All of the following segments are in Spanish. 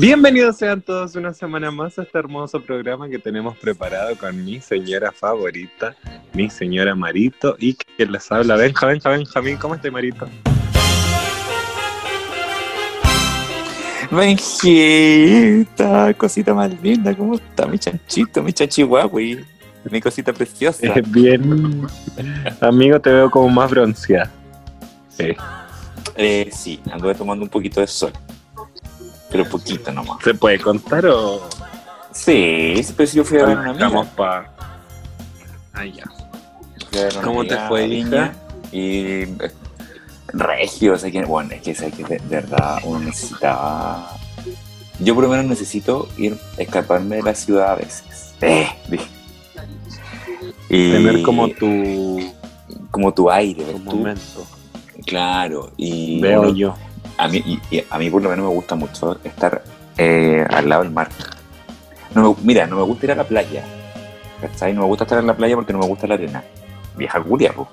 Bienvenidos sean todos una semana más a este hermoso programa que tenemos preparado con mi señora favorita, mi señora Marito, y que les habla Benja, Benja, Benjamín. ¿Cómo estás, Marito? Benjita, cosita más linda, ¿cómo está mi chanchito, mi chanchihuahui? Mi cosita preciosa. Bien, amigo, te veo como más bronceada. Sí. Eh, sí, ando tomando un poquito de sol. Pero poquito nomás. ¿Se puede contar o...? Sí, si yo fui a ver una Estamos amiga. pa... Ah, ya. ¿Cómo te fue, hija? Y... eh, Regio, o sea que, bueno, es que, sé que de, de verdad uno necesitaba... Yo por lo menos necesito ir, escaparme de la ciudad a veces. Eh, dije. Y Tener como tu, como tu aire, tu momento. Claro, y Veo uno- yo. A mí, y- y a mí por lo menos me gusta mucho estar eh, al lado del mar. No me- mira, no me gusta ir a la playa. ¿Cachai? No me gusta estar en la playa porque no me gusta la arena. Vieja culia, po.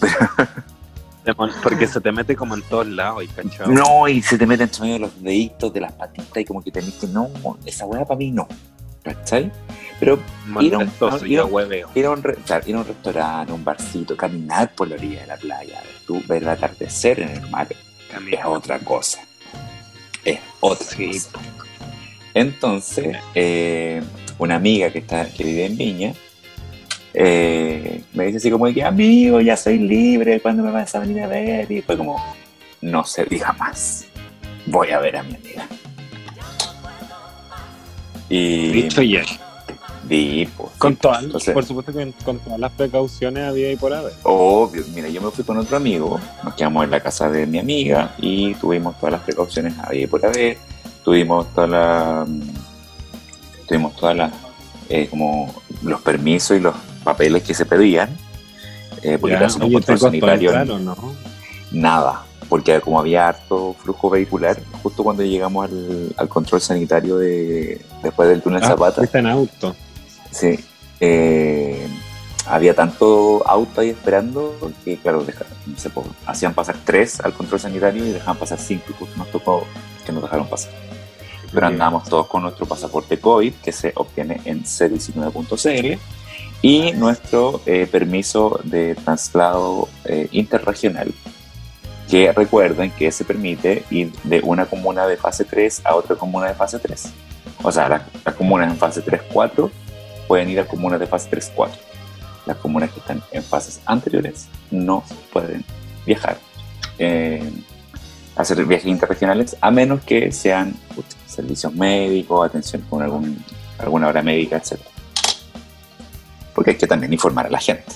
Porque se te mete como en todos lados, y cachado. No, y se te meten entre medio de los deditos, de las patitas y como que tenés que no, esa weá para mí no. ¿Cachai? Pero ir a un- ir a- ir a un, re- claro, ir a un restaurante, un barcito, caminar por la orilla de la playa, ver, tú, ver el atardecer en el mar, es otra cosa. Es otra Sí. cosa. Entonces, eh, una amiga que, está, que vive en Viña eh, me dice así como que, amigo, ya soy libre, ¿cuándo me vas a venir a ver? Y fue como, no se diga más, voy a ver a mi amiga. Y Dicho y pues, Con sí, todas, entonces- por supuesto que con todas las precauciones había y por haber. Obvio, mira, yo me fui con otro amigo, nos quedamos en la casa de mi amiga y tuvimos todas las precauciones había y por haber, tuvimos toda la, mm, tuvimos todas las, eh, como los permisos y los papeles que se pedían, eh, porque Ya, ¿te control sanitario, entrar no? nada, porque como había harto flujo vehicular, justo cuando llegamos al, al control sanitario de, después del túnel Ah, Zapata, fuiste en auto. Sí. eh, había tanto auto ahí esperando que, claro, deja- no sé, po, hacían pasar tres al control sanitario y dejaban pasar cinco y justo nos tocó que nos dejaron pasar. Pero andamos todos con nuestro pasaporte COVID que se obtiene en c19.cl y nuestro eh, permiso de traslado eh, interregional que recuerden que se permite ir de una comuna de fase 3 a otra comuna de fase 3. O sea, las, las comunas en fase 3-4 pueden ir a comunas de fase 3-4. Las comunas que están en fases anteriores no pueden viajar, eh, hacer viajes interregionales, a menos que sean servicios médicos, atención con algún, alguna hora médica, etc. Porque hay que también informar a la gente.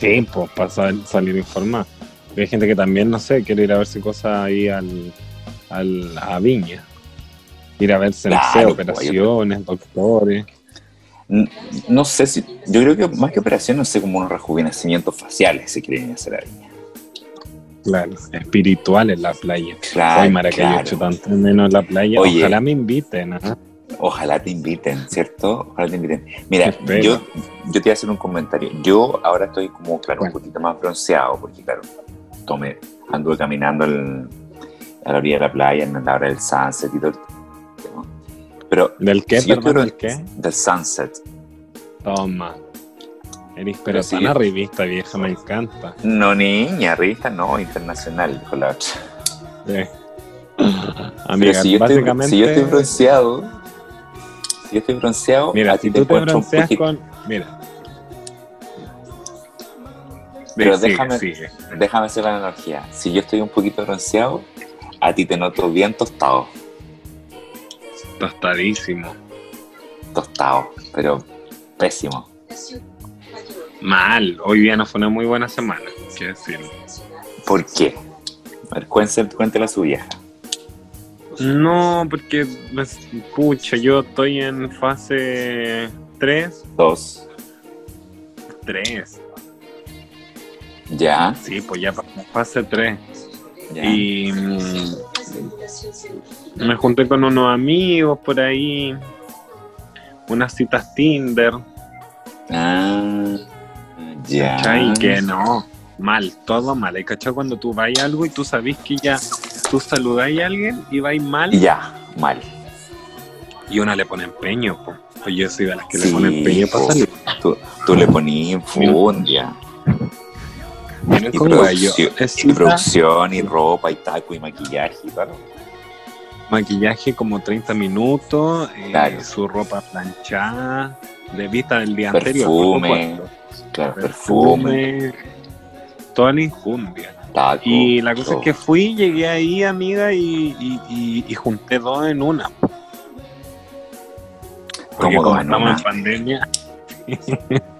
Sí, pues para sal- salir informado. Hay gente que también, no sé, quiere ir a verse cosas ahí al, al, a Viña. Ir a verse, no sé, Claro, operaciones, doctores. No sé si, yo creo que más que operación, no sé, como unos rejuvenecimientos faciales se quieren hacer ahí. Claro, espiritual en la playa. Claro, Hoy Maracayo claro. hecho tanto menos en la playa. Oye. Ojalá me inviten. ¿ah? Ojalá te inviten, ¿cierto? Ojalá te inviten. Mira, yo, yo te voy a hacer un comentario. Yo ahora estoy como, claro, Bueno. un poquito más bronceado, porque, claro, tomé, anduve caminando el- a la orilla de la playa en la hora del sunset y todo. Pero, ¿Del qué, si perdón? ¿Del qué? Del sunset. Toma. Eres pero sí. tan revista vieja, me encanta. No, niña, revista no, internacional, dijo la otra. Sí. Amiga, Pero si yo, básicamente. estoy, si yo estoy bronceado, si yo estoy bronceado, Mira, a ti si tú te encuentro un bronceas con. Mira. Pero déjame- sigue. Déjame hacer la analogía. Si yo estoy un poquito bronceado, a ti te noto bien tostado. Tostadísimo. Tostado, pero pésimo. Mal. Hoy día no fue una muy buena semana. Qué decir. ¿Por qué? A ver, cuéntela, cuéntela a su vieja. No, porque. pues, Pucha, yo estoy en fase 3. Dos. 3. Ya. Sí, pues ya fase 3. ya. Y. mm, me junté con unos amigos por ahí. Unas citas Tinder. Ah, ya. ¿Cachai? Que no, mal, todo mal. ¿Hay cachado cuando tú vas a algo y tú sabes que ya tú saludáis a alguien y vais mal Ya, mal. y una le pone empeño. po. Pues yo soy de las que le pone empeño para salir. Tú, tú le ponías infundia. Y, producción, y cita, producción, y ropa, y taco, y maquillaje, y todo. maquillaje como 30 minutos, eh, Claro. su ropa planchada, de vista del día anterior. Perfume, supuesto. Claro, perfume, perfume, toda la injundia. taco. Y la cosa todo. es que fui, llegué ahí, amiga, y, y, y- y junté dos en una. Porque ¿Cómo como en estamos una? en pandemia,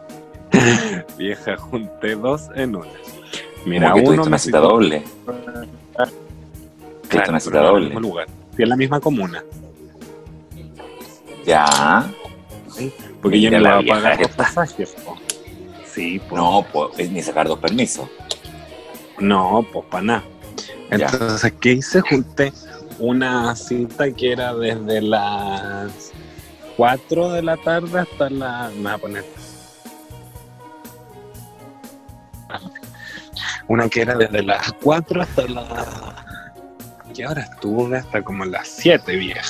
vieja, junté dos en una. Mira, Como que uno me doble. Claro, pero no en el doble. mismo lugar. En la misma comuna. Ya. Porque yo no le voy a pagar los pasajes. po. Sí, pues. No, pues, ni sacar dos permisos. No, pues para nada. Entonces, ¿qué hice? Junté una cita que era desde las 4 de la tarde hasta la... Me voy a poner... Una que era desde las 4 hasta la... ¿Qué hora estuve? Hasta como las 7, vieja.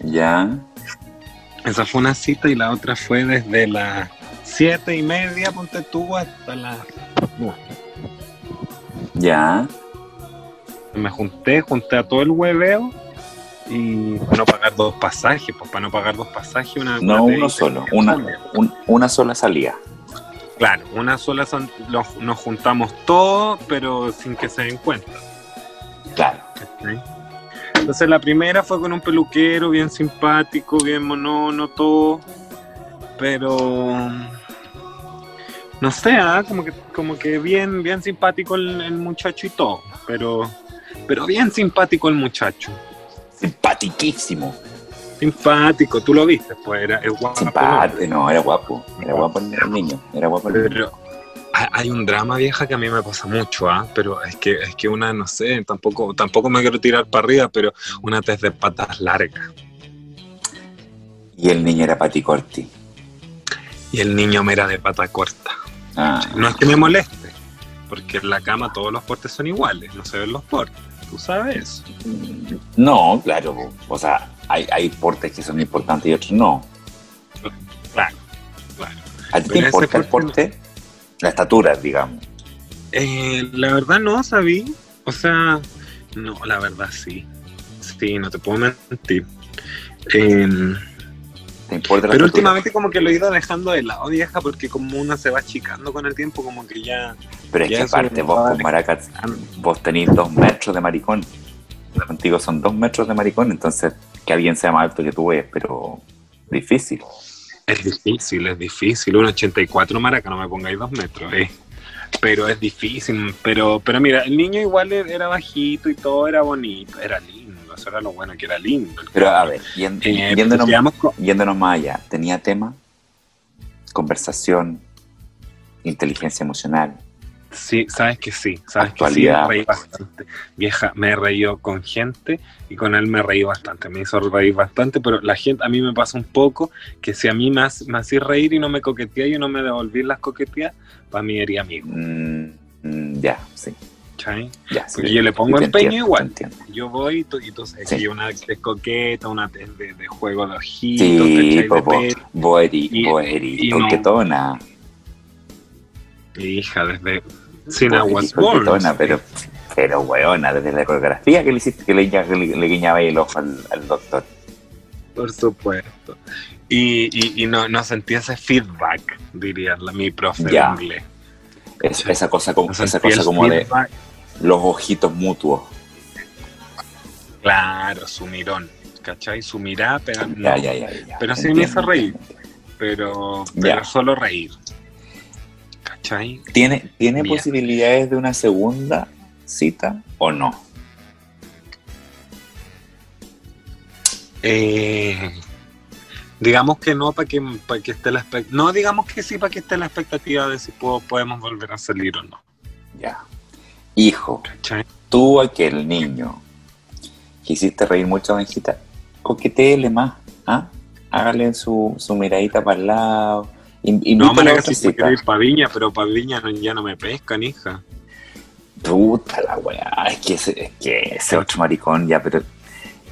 Ya. Esa fue una cita y la otra fue desde las 7 y media, ponte tú, hasta las... Ya. me junté, junté a todo el hueveo y para no pagar dos pasajes, pues para no pagar dos pasajes, una No una uno solo. Una, un- una sola salida. Claro, una sola los- nos juntamos todos, pero sin que se den cuenta. Claro. Entonces la primera fue con un peluquero bien simpático, bien monono, todo, pero no sé, ah, como que como que bien bien simpático el, el muchacho y todo, pero pero bien simpático el muchacho. Simpatiquísimo. Simpático, tú lo viste, pues era es guapo. Simpático. No, era guapo. Era guapo el niño. Era guapo el niño. Pero hay- un drama vieja que a mí me pasa mucho, ¿ah? Pero es que es que una, no sé, tampoco tampoco me quiero tirar para arriba, pero una tez de patas largas. Y el niño era Pati Corti. Y el niño me era de pata corta. Ah, No es que me moleste, porque en la cama todos los portes son iguales, no se ven los portes. Tú sabes eso. no, claro. O sea, hay, hay portes que son importantes y otros no. Claro, claro. ¿A ti te importa el porte porte? La estatura, digamos. Eh, la verdad no sabí. O sea, no, la verdad sí. Sí, no te puedo mentir. Eh, ¿Te importa la Pero últimamente como que lo he ido dejando de lado, vieja, porque como uno se va achicando con el tiempo, como que ya... Pero es que aparte vos con maracas, vos tenés dos metros de maricón. Contigo son dos metros de maricón, entonces que alguien sea más alto que tú es, pero difícil. Es difícil, es difícil. Un 84 maraca, no me pongáis dos metros, eh. Pero es difícil. Pero, pero mira, el niño igual era bajito y todo era bonito, era lindo. Eso era lo bueno, que era lindo. Pero a ver, yen- Eh, yéndonos, digamos, co- yéndonos más allá, ¿tenía tema? Conversación, inteligencia emocional. Sí, sabes que sí, sabes Actualidad. que sí, me reí bastante. Vieja, me he reído con gente y con él me reí bastante, me hizo reír bastante, pero la gente, a mí me pasa un poco que si a mí me, hacía reír y no me coquetea y no me devolví las coqueteas, para mí sería amigo, Mm, mm, ya, sí, ¿cachai? ya. sí. Porque yo le pongo empeño entiendo, igual. Yo voy y tú, y tú sabes Sí. que yo una es coqueta, una de, de juego de ojitos, Sí, y no. coquetona. Hija, desde Sin Aguas coquetona, pero, pero weona, desde la coreografía que le hiciste que le, le, le guiñaba el ojo al, al doctor. Por supuesto. Y, y, y no, no sentí ese feedback, diría la, mi profe Ya. de inglés. Es- esa cosa como, No esa cosa como de. Los ojitos mutuos. Claro, su mirón. ¿Cachai? Su mirada, pero, no, Ya, ya, ya, ya. Pero sí me hizo reír. entiendo. pero, pero solo reír. ¿Cachai? ¿Tiene, ¿tiene posibilidades de una segunda cita o no? Eh, digamos que no para que, para que esté la expectativa. No, digamos que sí para que esté la expectativa de si puedo, podemos volver a salir o no. Ya. Hijo, tú aquel niño que hiciste reír mucho a Benjita, coqueteele más, ¿ah? Hágale su, su miradita para el lado. in- No, me otra si quiero ir para Viña, pero para Viña no- ya no me pescan, hija. Puta la weá, es que ese, es que ese otro maricón ya, pero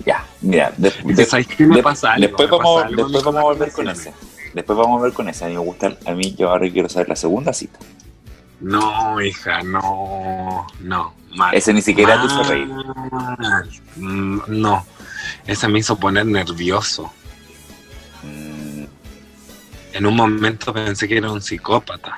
ya, mira, de- de- ¿Sabes qué me de- pasa algo? después Me vamos, pasa algo después vamos a volver con ese. Después vamos a volver con ese. A mí me gusta, a mí yo ahora quiero saber la segunda cita. No, hija, no, no. Mal. Ese ni siquiera te hizo Mal. reír. Mm, No, ese me hizo poner nervioso. Mm, En un momento pensé que era un psicópata.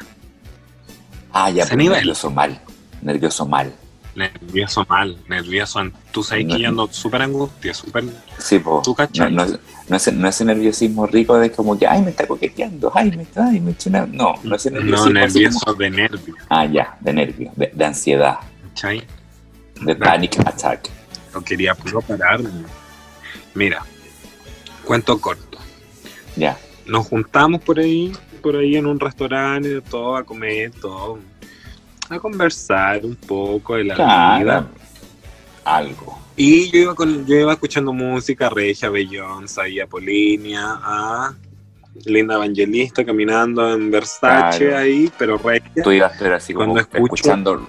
Ah, ya, Ese nivel. nervioso mal. Nervioso mal. Nervioso mal, nervioso. Tú sabes que No. yo ando súper angustia, súper... Sí, po. ¿Tú No, no, no, ese, no ese nerviosismo rico de como que, ay, me está coqueteando, ay, me está, ay, me una... No, no ese No, nerviosismo. así nervioso como- de nervio, Ah, ya, de nervio, de, de ansiedad, ¿cachai? de panic attack. No quería puro pararme. Mira, cuento corto. Ya. Nos juntamos por ahí, por ahí en un restaurante, todo a comer, todo, a conversar un poco de la Claro. vida. Algo. Y yo iba, con, yo iba escuchando música, Regia, Beyoncé, y Apolinia, a Linda Evangelista caminando en Versace Claro. ahí, pero Regia. Tú ibas, pero así como Cuando escucho- escuchando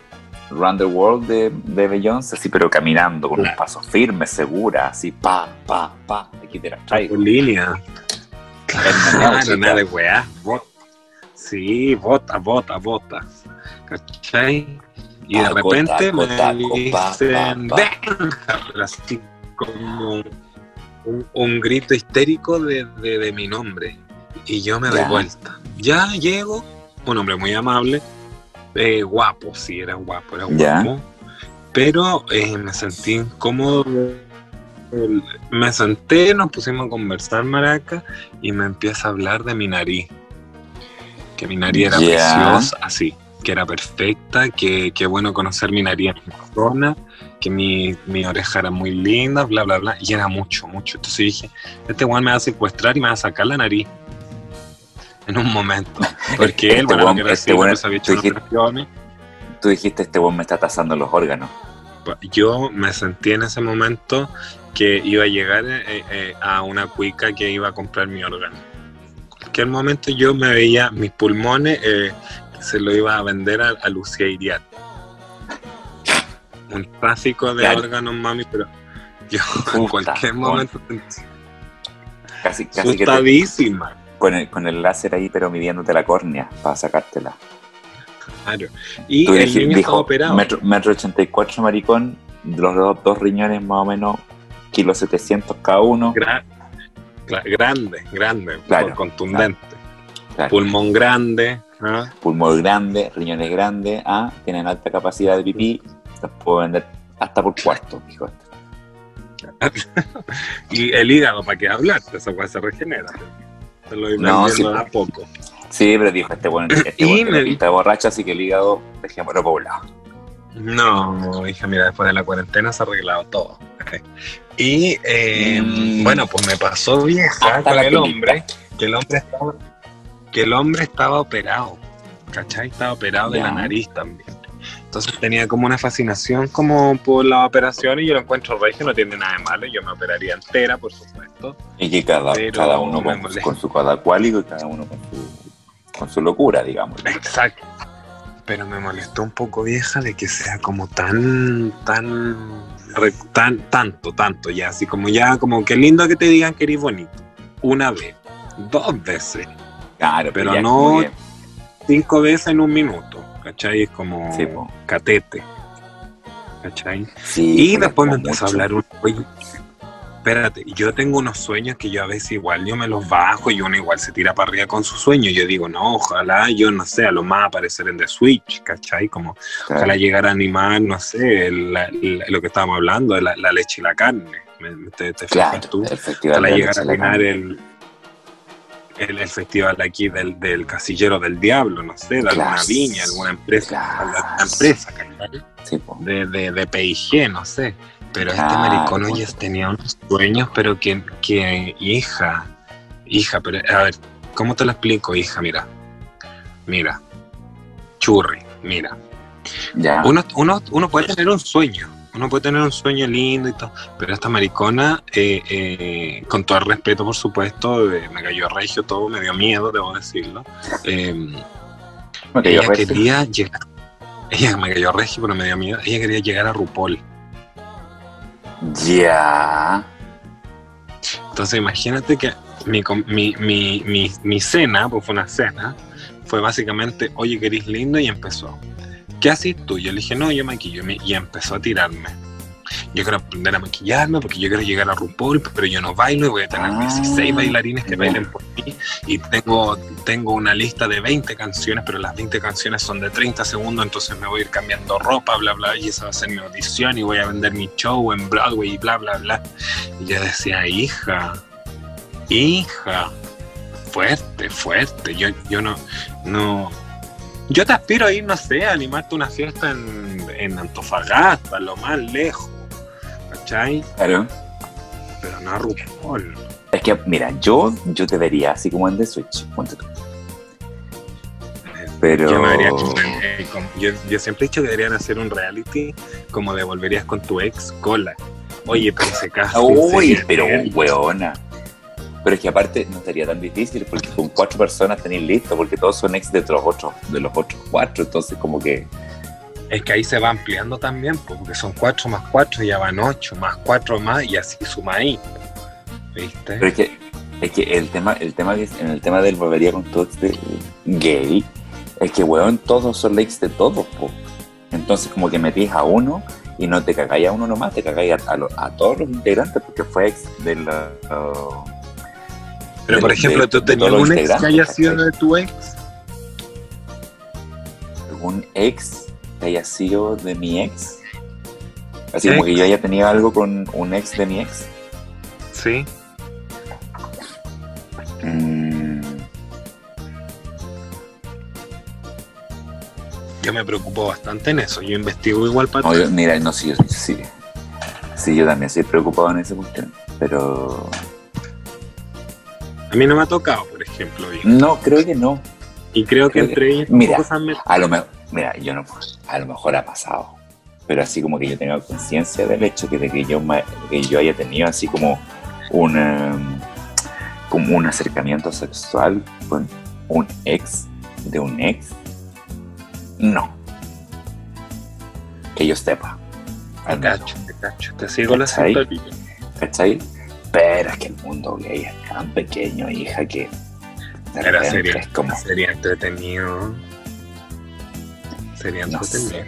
Run the World de, de Beyoncé, así, pero caminando con un Claro. paso firme, segura, así, pa, pa, pa, aquí te las traigo. Claro, nada de weá. Sí, bota, bota, bota. ¿Cachai? Y de Taco, repente taco, me taco, dicen, así como un, un grito histérico de, de- de mi nombre. Y yo me doy vuelta. Ya llego, un hombre muy amable, eh, guapo, sí, era guapo, era Ya. guapo. Pero eh, me sentí incómodo. Me senté, nos pusimos a conversar, Maraca, y me empieza a hablar de mi nariz. Que mi nariz era preciosa, así, que era perfecta, que, que bueno conocer mi nariz en persona, que mi, mi oreja era muy linda, bla, bla, bla, y era mucho, mucho. Entonces dije, este weón me va a secuestrar y me va a sacar la nariz. En un momento. Porque él, Este bueno, weón- que era este pues, había tú hecho unas dijiste-. Tú dijiste, este weón me está tasando los órganos. yo me sentí en ese momento que iba a llegar eh, eh, a una cuica que iba a comprar mi órgano. En cualquier momento yo me veía mis pulmones, eh, se lo iba a vender a, a Lucía. Un tráfico de Claro. órganos, mami, pero yo en cualquier con- momento sentí Casi, casi que te- con, el, con el láser ahí, pero midiéndote la córnea para sacártela. Claro. Y Tú el dij- niño dijo, operado. metro, metro 84 maricón, los dos, dos riñones más o menos, kilo 700 cada uno. Gra- grande, grande, Claro, contundente. Claro. Pulmón grande. ¿Ah? Pulmón grande, riñones grandes, ah, tienen alta capacidad de pipí, los puedo vender hasta por cuarto, dijo este. Y el hígado, ¿para qué hablar? Esa cosa se regenera. Se lo No, sí, a poco. Sí, pero dijo este bueno, este me- pinta de borracho, así que el hígado dejémoslo poblado. No, hija, mira, después de la cuarentena se ha arreglado todo. Y eh, Mm. bueno, pues me pasó vieja Hasta con el pelita. hombre, que el hombre estaba, que el hombre estaba operado, ¿cachai? Estaba operado de la nariz también. Entonces tenía como una fascinación como por la operación y yo lo encuentro regio, no tiene nada de malo, yo me operaría entera, por supuesto. Y que cada, cada uno con, con su cada cuálico y cada uno con su, con su locura, digamos. Exacto. Pero me molestó un poco vieja de que sea como tan, tan, tan, tanto, tanto ya, así como ya, como que lindo que te digan que eres bonito. Una vez, dos veces, Claro, Pero no- que- cinco veces en un minuto, ¿cachai? Es como Sí, catete, ¿cachai? sí, Y después me empezó a hablar un oye, espérate, yo tengo unos sueños que yo a veces igual yo me los bajo y uno igual se tira para arriba con sus sueños. Yo digo, no, ojalá yo no sé, a lo más aparecer en The Switch, ¿cachai? Como Claro. ojalá llegar a animar, no sé, la- la- lo que estábamos hablando la, la leche y la carne. ¿Me- me- ¿Te, te fijas Claro, tú? Ojalá llegar a animar el, el, el festival aquí del, del Casillero del Diablo, no sé, de alguna viña, alguna empresa, alguna empresa, de, de, de PIG, no sé. Pero este maricón oye, tenía unos sueños, pero que, que, hija, hija, pero a ver, ¿cómo te lo explico, hija? Mira, mira, churri, mira. Ya. Uno, uno, uno puede tener un sueño, uno puede tener un sueño lindo y todo, pero esta maricona, eh, eh, con todo el respeto, por supuesto, eh, me cayó regio todo, me dio miedo, debo decirlo. Ok, ella quería llegar ella me cayó regio, pero me dio miedo. Ella quería llegar a RuPaul. Ya. Entonces imagínate que mi, mi, mi, mi, cena, pues fue una cena, fue básicamente, oye, que eres lindo, y empezó. ¿Qué haces tú? Yo le dije, no, yo maquillo, y empezó a tirarme. Yo quiero aprender a maquillarme porque yo quiero llegar a RuPaul, pero yo no bailo y voy a tener Ah, 16 bailarines que bailen por mí. Y tengo, tengo una lista de 20 canciones, pero las 20 canciones son de 30 segundos, entonces me voy a ir cambiando ropa, bla, bla, y esa va a ser mi audición y voy a vender mi show en Broadway y bla, bla, bla. Y yo decía, hija, hija, fuerte, fuerte. Yo, yo no, no. Yo te aspiro a ir, no sé, a animarte una fiesta en, en Antofagasta, lo más lejos. ¿Cachai? Claro. Pero no a RuPaul. Es que, mira, yo, yo te vería así como en The Switch, ponte tú. Pero. Yo, me eh, como- yo, yo siempre he dicho que deberían hacer un reality como de volverías con tu ex cola. Oye, pero ese caso. Uy, pero weona. Pero es que aparte no sería tan difícil porque con cuatro personas tenéis listo, porque todos son ex de los otros, de los otros cuatro, entonces como que. Es que ahí se va ampliando también, po, porque son cuatro más cuatro, ya van ocho, más cuatro más, y así suma ahí. ¿Viste? Pero es que, es que el tema, el tema que- en el tema del volvería con tu ex de gay, es que weón, todos son ex de todos, po. Entonces como que metís a uno y no te cagáis a uno nomás, te cagáis a, a a todos los integrantes, porque fue ex de la. uh, Pero de- por ejemplo, de- tú tenías un ex que haya sido de tu ex. algún ex que haya sido de mi ex. Así como que yo haya tenido algo con un ex de mi ex. Sí. Mm, Yo me preocupo bastante en eso. Yo investigo igual para no, yo- mira, no, sí, sí. Sí, yo también estoy preocupado en esa cuestión. Pero A mí no me ha tocado, por ejemplo, bien. no, creo que no. Y creo que Creo que- entre ellos mira. A lo mejor, mira, yo no, a lo mejor ha pasado. Pero así como que yo tenga conciencia del hecho que de que yo, que yo haya tenido así como un, um, como un acercamiento sexual con un ex de un ex, no. Que yo sepa. Te Al cacho, te cacho. Te sigo la sintonía. ¿Cachai? Pero es que el mundo gay es tan pequeño, hija, que de Era repente sería, es como, sería entretenido. Sería no entretenido. sé.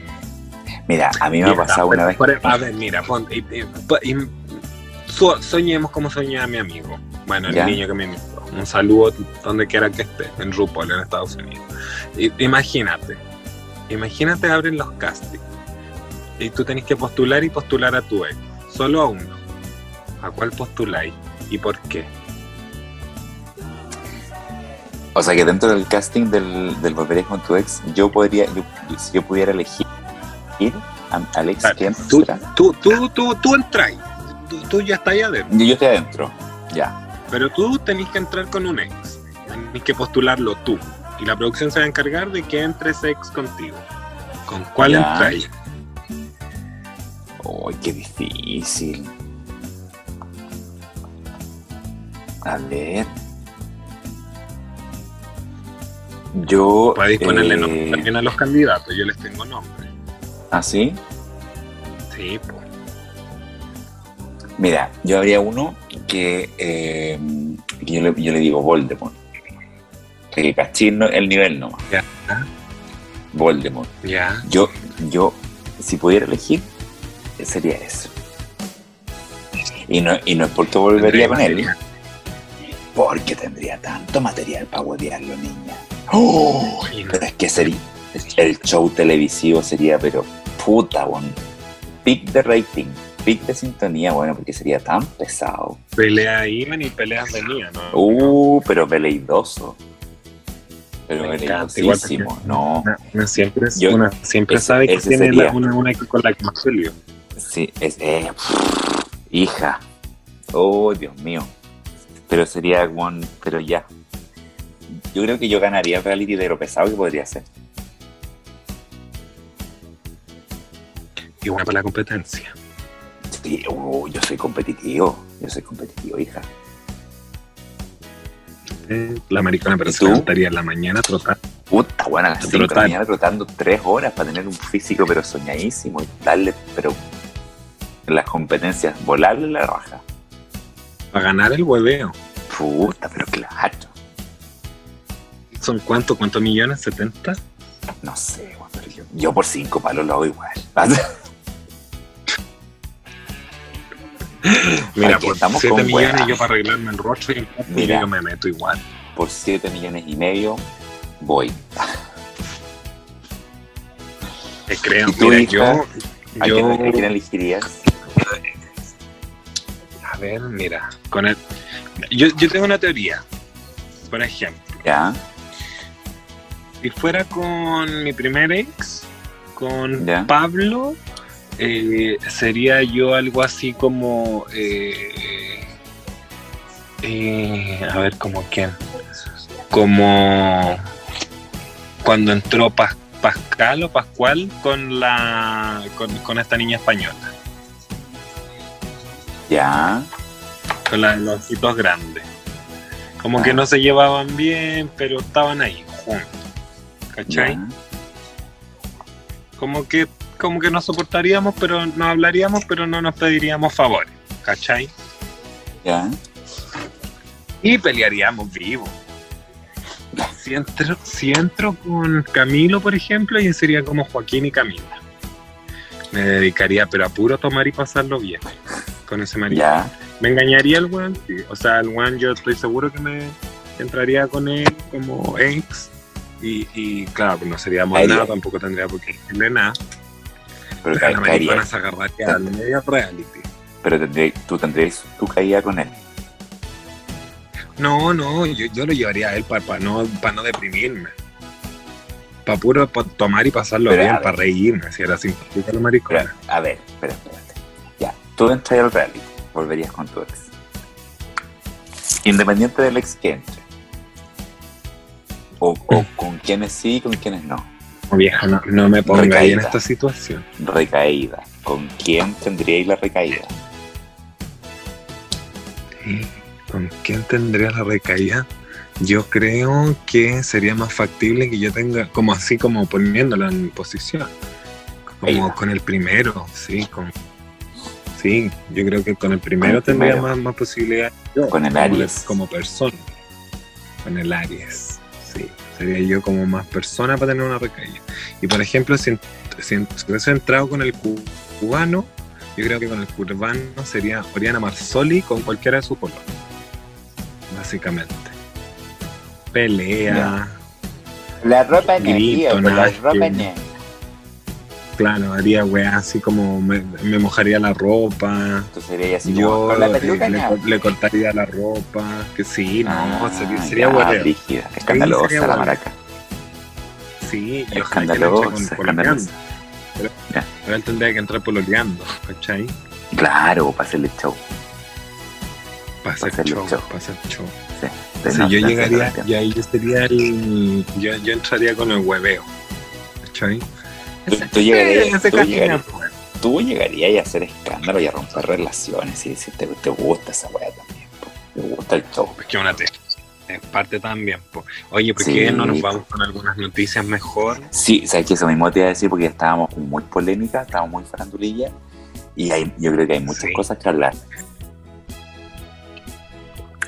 Mira, a mí me ha pasado una vez. por- A ver, mira, pon- y- y- y- so- soñemos como soñaba mi amigo. Bueno, el Ya. niño que me invitó. Un saludo donde quiera que esté, en RuPaul, en Estados Unidos. Imagínate, imagínate abren los castings y tú tenés que postular y postular a tu ex. Solo a uno. ¿A cuál postuláis? ¿Y por qué? O sea que dentro del casting del, del Volverías con tu ex, yo podría, yo- si yo pudiera elegir a- al ex, Claro, ¿quién Tú, tú, tú, tú, tú entras. Tú, tú ya estás ahí adentro. Yo, estoy adentro, ya. Pero tú tenés que entrar con un ex. Tenés que postularlo tú. Y la producción se va a encargar de que entre ese ex contigo. ¿Con cuál entráis? Uy, qué difícil. A ver. Yo. Podéis ponerle eh, nombre también a los candidatos. Yo les tengo nombre. ¿Ah, sí? Sí, pues. Mira, yo habría uno que, eh, que yo, le, yo le digo Voldemort. No- el nivel nomás. Ya. Voldemort. Ya. Yo, yo, si pudiera elegir, sería eso. Y no, y no es porque volvería con él, porque tendría tanto material para huevearlo, niña. ¡Oh! Pero es que sería, el show televisivo sería, pero puta, weón. Pic de rating, pic de sintonía, bueno, porque sería tan pesado. Pelea iban y peleas venían, ¿no? Uh, pero veleidoso. Pero veleidosísimo, no. Una, una siempre, Yo- una siempre ese- sabe que tiene sería. la- una, una con la que más peleó. Sí, es. eh, hija. Oh, Dios mío. Pero sería one. Pero ya. Yo creo que yo ganaría el reality de lo pesado que podría ser. Y buena para la competencia. Sí, uh, yo soy competitivo. Yo soy competitivo, hija. Eh, La americana, pero ¿Y se tú? levantaría en la mañana trotar. Puta, bueno, a las A 5 de la mañana trotando 3 horas para tener un físico pero soñadísimo y darle, pero las competencias, volarle la raja. Para ganar el hueveo. Puta, pero claro. ¿Son cuánto? ¿Cuántos millones? ¿70? No sé, pero yo, yo por 5 palos lo hago igual. Mira, Aquí por estamos 7 con millones weá. yo para arreglarme el rostro y Mira. yo me meto igual. por 7 millones y medio voy. Te creo. ¿Y tú, Mira, hija? yo, ¿A, yo, a quién elegirías? A ver, mira, con el, yo, yo tengo una teoría. Por ejemplo, ¿Ya? si fuera con mi primer ex, con Ya. Pablo, eh, sería yo algo así como, eh, eh, a ver, como quién, como cuando entró Pas- Pascal o Pascual con la, con, con esta niña española, ¿Ya? con la de los ojitos grandes. Como Ah. que no se llevaban bien, pero estaban ahí juntos. ¿Cachai? ¿Ya? como que como que nos soportaríamos pero no hablaríamos pero no nos pediríamos favores ¿cachai? ¿Ya? y pelearíamos vivo si entro, si entro con Camilo por ejemplo y sería como Joaquín y Camila me dedicaría pero a puro tomar y pasarlo bien con ese marido ¿Ya? me engañaría el weón sí. o sea el weón yo estoy seguro que me entraría con él como ex y, y claro pues no seríamos Ahí- nada tampoco tendría por qué decirle nada Pero, La ca- maricona caerías. se agarraría al medio reality. Pero tendré- tú tendrías tu caída con él. No, no, yo, yo lo llevaría a él para no, pa no deprimirme. Para puro pa tomar y pasarlo Pero, bien, para reírme, si era simpático la Pero, a ver, espera, espérate. Tú entras al reality, volverías con tu ex. Independiente del ex que entre. O, o con quienes sí y con quienes no. Vieja, no, no me ponga ahí en esta situación. Recaída. ¿Con quién tendríais la recaída? ¿Con quién tendría la recaída? Yo creo que sería más factible que yo tenga, como así como poniéndola en posición. Como con el primero, sí, con, sí, yo creo que con el primero el tendría primero. más, más posibilidad. yo, Con el como, Aries. Como persona. Con el Aries, sí. Sería yo como más persona para tener una recaída. Y por ejemplo, si, si, si hubiese entrado con el cu- cubano, yo creo que con el cubano sería Oriana Marsoli con cualquiera de sus colores. Básicamente. Pelea, La ropa con la ropa no. No. claro, haría weá así como me, me mojaría la ropa. Entonces sería así como, Yo con la peluca le, no. le cortaría la ropa, que sí, no, Ah, sería, sería ya, brígida, escandalosa sería la maraca. Sí, y ojalá que le Escandalosa, con escandalosa. Pero él tendría que entrar pololeando, ¿cachai? Claro, para hacerle show. Para hacer show, para hacer show. De Si no yo estarse llegaría, y ahí yo sería el. Yo, yo entraría con el hueveo, ¿cachai? Tú- tú llegarías- tú llegarías- Tú llegarías a hacer escándalo y a romper relaciones y decir, te, te gusta esa weá también. po. Te gusta el show. Es que una te- parte también. po. Oye, ¿por Sí, qué no nos vamos con algunas noticias mejor? Sí, sabes que eso mismo te iba a decir porque estábamos muy polémica, estábamos muy farandulilla y hay, yo creo que hay muchas Sí. cosas que hablar.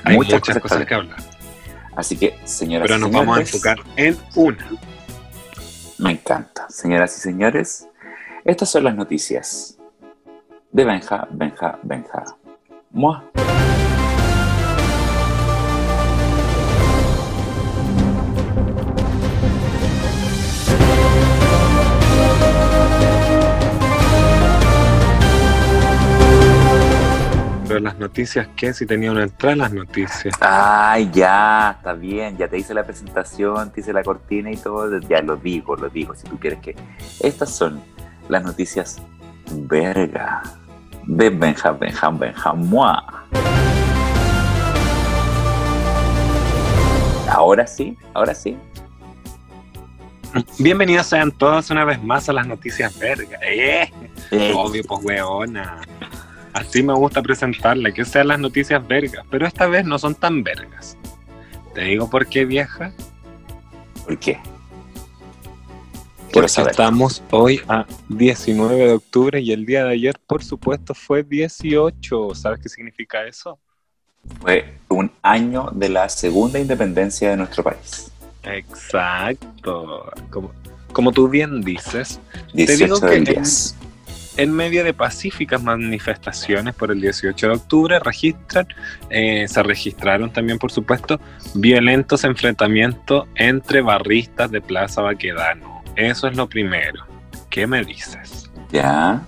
Hay muchas, muchas, cosas, cosas que hablar. Así que, señoras Pero nos vamos a enfocar en una. Me encanta. Señoras y señores, estas son las noticias de Benja, Benja, Benja. Mua. Las noticias, ¿qué? Si tenía una entrada en las noticias. Ay, ya, está bien, ya te hice la presentación, te hice la cortina y todo, ya lo digo, lo digo, si tú quieres que... Estas son las noticias verga de Benja, Benja, Benja, Mua. Ahora sí, ahora sí. Bienvenidos sean todos una vez más a las noticias verga. ¡Eh! Eh, Obvio, pues weona. Así me gusta presentarla, que sean las noticias vergas. Pero esta vez no son tan vergas. Te digo por qué, vieja. ¿Por qué? Quiero saber. estamos hoy a 19 de octubre y el día de ayer, por supuesto, fue 18. ¿Sabes qué significa eso? Fue un año de la segunda independencia de nuestro país. Exacto. Como, como tú bien dices, 18 digo que del en- 10. En medio de pacíficas manifestaciones por el 18 de octubre, registran, eh, se registraron también, por supuesto, violentos enfrentamientos entre barristas de Plaza Baquedano. Eso es lo primero. ¿Qué me dices? Ya.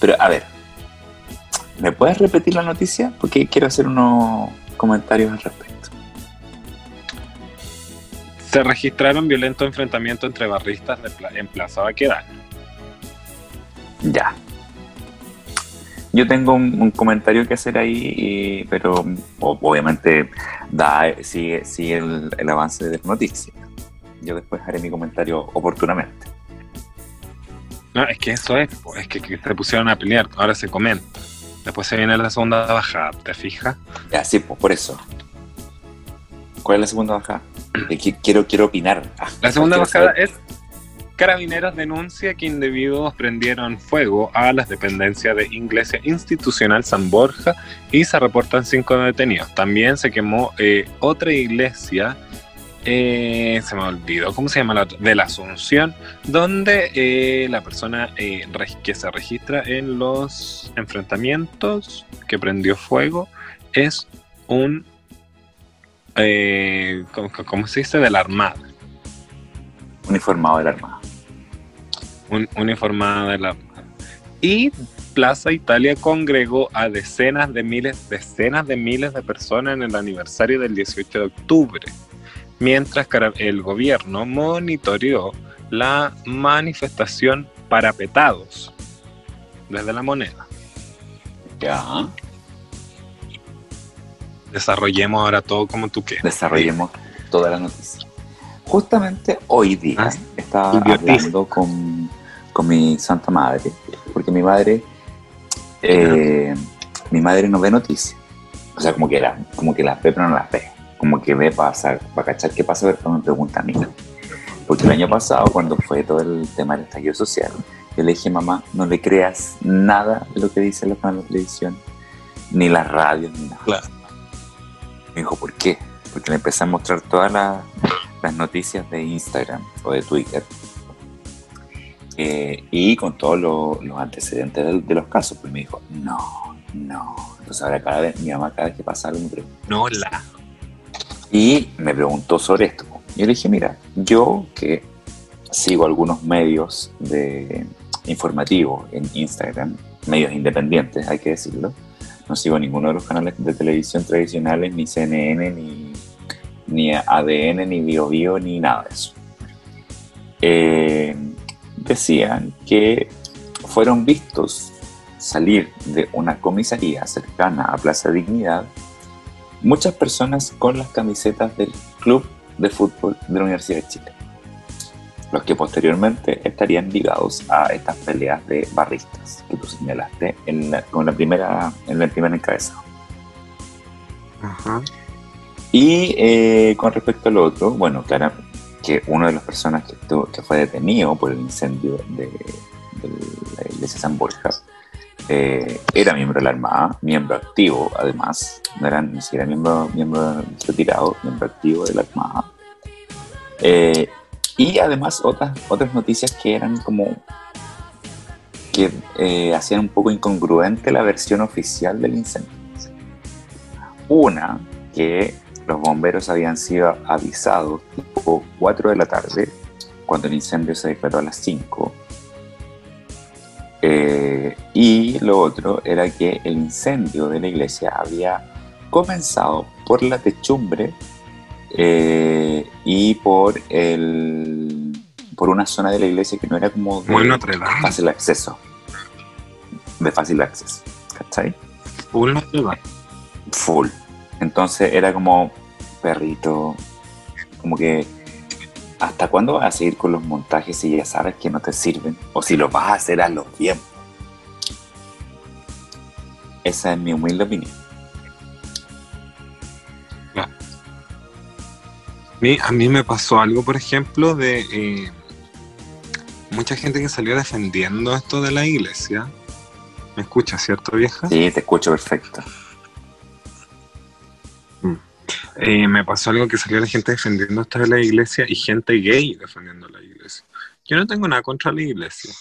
Pero a ver, ¿me puedes repetir la noticia? Porque quiero hacer unos comentarios al respecto. Se registraron violentos enfrentamientos entre barristas de Pla- en Plaza Baquedano. Ya. Yo tengo un, un comentario que hacer ahí, y- pero obviamente da, sigue, sigue el, el avance de la noticia. Yo después haré mi comentario oportunamente. No, es que eso es, es que, que se pusieron a pelear, ahora se comenta. Después se viene la segunda bajada, ¿te fijas? Ya, sí, pues por eso. ¿Cuál es la segunda bajada? Eh, qui- quiero, quiero opinar. Ah, La segunda bajada saber. es Carabineros denuncia que individuos prendieron fuego a las dependencias de Iglesia Institucional San Borja y se reportan cinco detenidos. También se quemó eh, otra iglesia, eh, se me olvidó, ¿cómo se llama la? De la Asunción, donde eh, la persona que se registra en los enfrentamientos que prendió fuego es un, ¿cómo, cómo se dice? De la Armada. Uniformado de la Armada. Un, uniformada de la y Plaza Italia congregó a decenas de miles, decenas de miles de personas en el aniversario del 18 de octubre, mientras el gobierno monitoreó la manifestación parapetados desde la moneda. Ya. Desarrollemos ahora todo como tú quieras. desarrollemos toda la noticia. Justamente hoy día Ah, estaba idiotista. hablando con, con mi santa madre, porque mi madre, eh, mi madre no ve noticias. O sea, como que, la, como que las ve, pero no las ve. Como que ve para, para cachar qué pasa, pero me pregunta a mí. Porque el año pasado, cuando fue todo el tema del estallido social, yo le dije, mamá, no le creas nada de lo que dicen los canales de televisión, ni las radios, ni nada. Claro. Me dijo, ¿por qué? Porque le empecé a mostrar todas las, las noticias de Instagram o de Twitter. Eh, y con todos los, antecedentes de, los casos. Pues me dijo, no, no. Entonces ahora cada vez, mi mamá cada vez que pasa algo me pregunta. No la. Y me preguntó sobre esto. Yo le dije, mira, yo que sigo algunos medios informativos en Instagram, medios independientes, hay que decirlo. No sigo ninguno de los canales de televisión tradicionales, ni CNN, ni, ni ADN, ni BioBio, ni nada de eso. Eh, decían que fueron vistos salir de una comisaría cercana a Plaza Dignidad muchas personas con las camisetas del Club de Fútbol de la Universidad de Chile, los que posteriormente estarían ligados a estas peleas de barristas que tú señalaste en la, con la primera, en el primer encabezado. Ajá. Y eh, con respecto al otro, bueno, claro, que una de las personas que, estuvo- que fue detenido por el incendio de, de la iglesia San Borja eh, era miembro de la Armada, miembro activo además, no era ni siquiera miembro, miembro retirado, miembro activo de la Armada. Eh, y además otras, otras noticias que eran como que eh, hacían un poco incongruente la versión oficial del incendio. Una, que los bomberos habían sido avisados tipo 4 de la tarde, cuando el incendio se declaró a las 5. Eh, y lo otro era que el incendio de la iglesia había comenzado por la techumbre eh, y por el por una zona de la iglesia que no era como de Dame. fácil acceso. De fácil acceso. ¿Cachai? Full full. Entonces era como perrito, como que ¿hasta cuándo vas a seguir con los montajes si ya sabes que no te sirven? O si los vas a hacer, hazlos bien. Esa es mi humilde opinión. mí- a mí me pasó algo, por ejemplo, de... eh, mucha gente que salió defendiendo esto de la iglesia. ¿Me escucha, cierto, vieja? Sí, te escucho perfecto. Eh, me pasó algo que salió la gente defendiendo esto de la iglesia y gente gay defendiendo la iglesia. Yo no tengo nada contra la iglesia,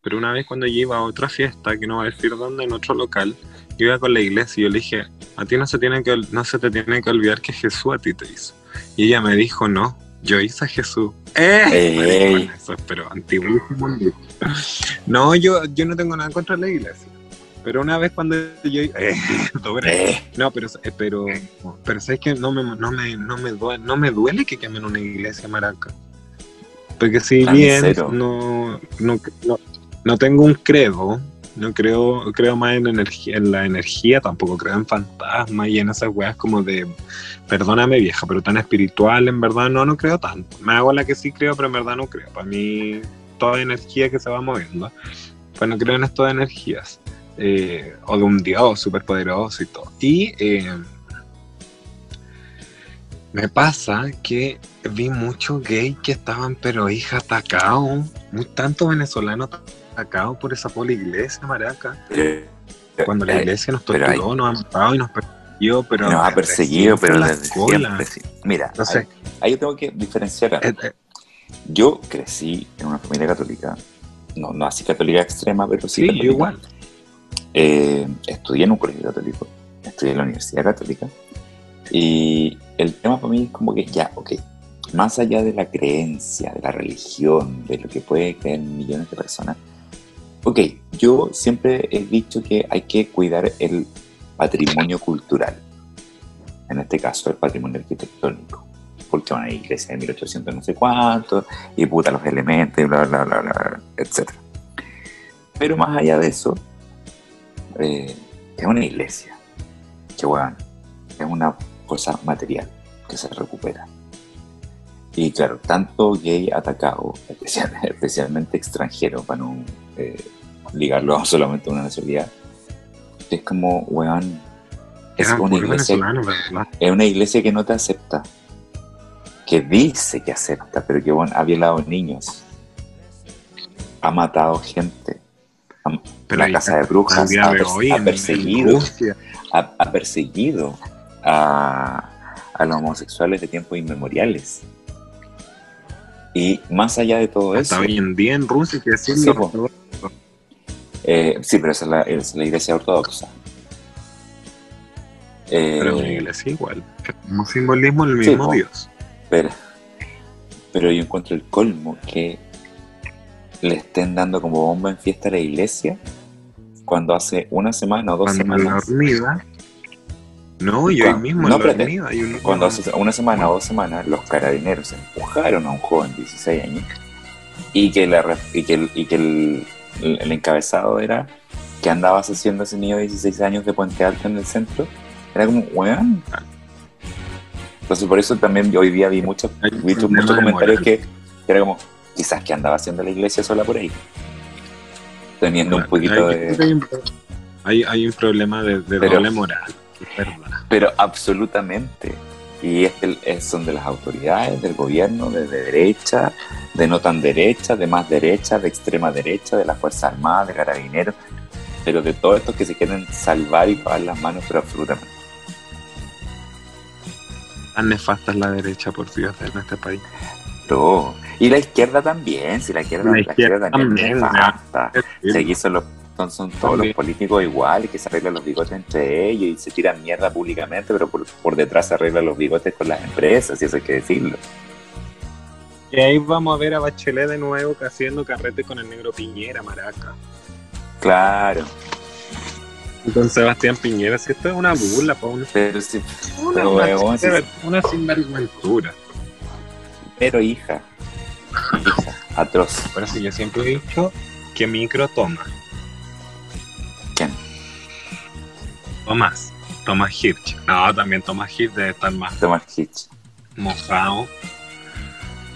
pero una vez cuando yo iba a otra fiesta, que no va a decir dónde, en otro local, yo iba con la iglesia y yo le dije, a ti no se, tiene que, no se te tiene que olvidar que Jesús a ti te hizo. Y ella me dijo, no, yo hice a Jesús. ¡Eh! Eso, pero antiguísimo. No, yo, yo no tengo nada contra la iglesia. Pero una vez cuando yo... Eh, eh. No, pero, eh, pero, pero sabes que no me, no, me, no, me duele, no me duele que quemen una iglesia maraca. Porque si bien no, no, no, tengo un credo, no creo, creo más en, energía, en la energía, tampoco creo en fantasmas y en esas weas como de, perdóname vieja, pero tan espiritual, en verdad no, no creo tanto. Me hago la que sí creo, pero en verdad no creo. Para mí, toda energía que se va moviendo, pues no creo en esto de energías. Eh, o de un dios superpoderoso y todo. Y eh, me pasa que vi muchos gays que estaban, pero hija, atacados, muy tanto venezolanos atacados por esa pola iglesia, maraca. Cuando la iglesia nos torturó, nos ha matado y nos persiguió, pero. Nos ha perseguido, pero desde siempre. Mira, ahí, yo tengo que diferenciar. Eh, yo crecí en una familia católica, no, no así católica extrema, pero sí. Sí, igual eh, estudié en un colegio católico, estudié en la Universidad Católica, y el tema para mí es como que ya, ok, más allá de la creencia, de la religión, de lo que puede creer millones de personas, ok, yo siempre he dicho que hay que cuidar el patrimonio cultural, en este caso el patrimonio arquitectónico, porque una iglesia de 1800 no sé cuánto, y puta los elementos, bla, bla, bla, bla, etc. Pero más allá de eso, eh, es una iglesia, que bueno, es una cosa material que se recupera. Y claro, tanto gay atacado, especialmente, extranjero, para no eh, ligarlo solamente a una nacionalidad, es como, weón, es una, iglesia, es una iglesia que no te acepta, que dice que acepta, pero que bueno, ha violado niños, ha matado gente, la casa de brujas ha, perseguido, ha, perseguido a, los homosexuales de tiempos inmemoriales. Y más allá de todo eso. Está en día en Rusia que sí, eh, sí, pero esa es la, es la iglesia ortodoxa. pero es una iglesia igual. Un simbolismo el mismo Dios. Pero, pero yo encuentro el colmo que le estén dando como bomba en fiesta a la iglesia cuando hace una semana o dos semanas. Dormida. No, yo ahí mismo no, dormida, Cuando hace una semana o dos semanas los carabineros empujaron a un joven de 16 años y que, y que, y que el, el, encabezado era que andabas haciendo ese niño de 16 años de Puente Alto en el centro. Era como, weón. Entonces por eso también yo hoy día vi muchos, muchos comentarios que, que era como, quizás que andaba haciendo la iglesia sola por ahí. Teniendo un poquito de... Hay, hay, un problema de, doble moral, Pero absolutamente. Y es, son de las autoridades, del gobierno, de, derecha, de no tan derecha, de más derecha, de extrema derecha, de las Fuerzas Armadas, de carabineros, pero de todos estos que se quieren salvar y pagar las manos, pero absolutamente. Tan nefasta es la derecha, por Dios, en este país. Y la izquierda también, si la izquierda, la izquierda, también, Si aquí son, los, son, todos los políticos iguales, que se arreglan los bigotes entre ellos y se tiran mierda públicamente, pero por, por detrás se arreglan los bigotes con las empresas, y eso hay que decirlo. Y ahí vamos a ver a Bachelet de nuevo haciendo carrete con el negro Piñera, maraca. Claro. Con Sebastián Piñera, si esto es una burla, pa una, pero sí, una, una sinvergüentura. Pero hija, Atroz. Pero sí, yo siempre he dicho que micro toma. ¿Quién? Tomás. Tomás Hirsch. No, también Tomás Hirsch debe estar más. Tomás Hirsch. Mojado.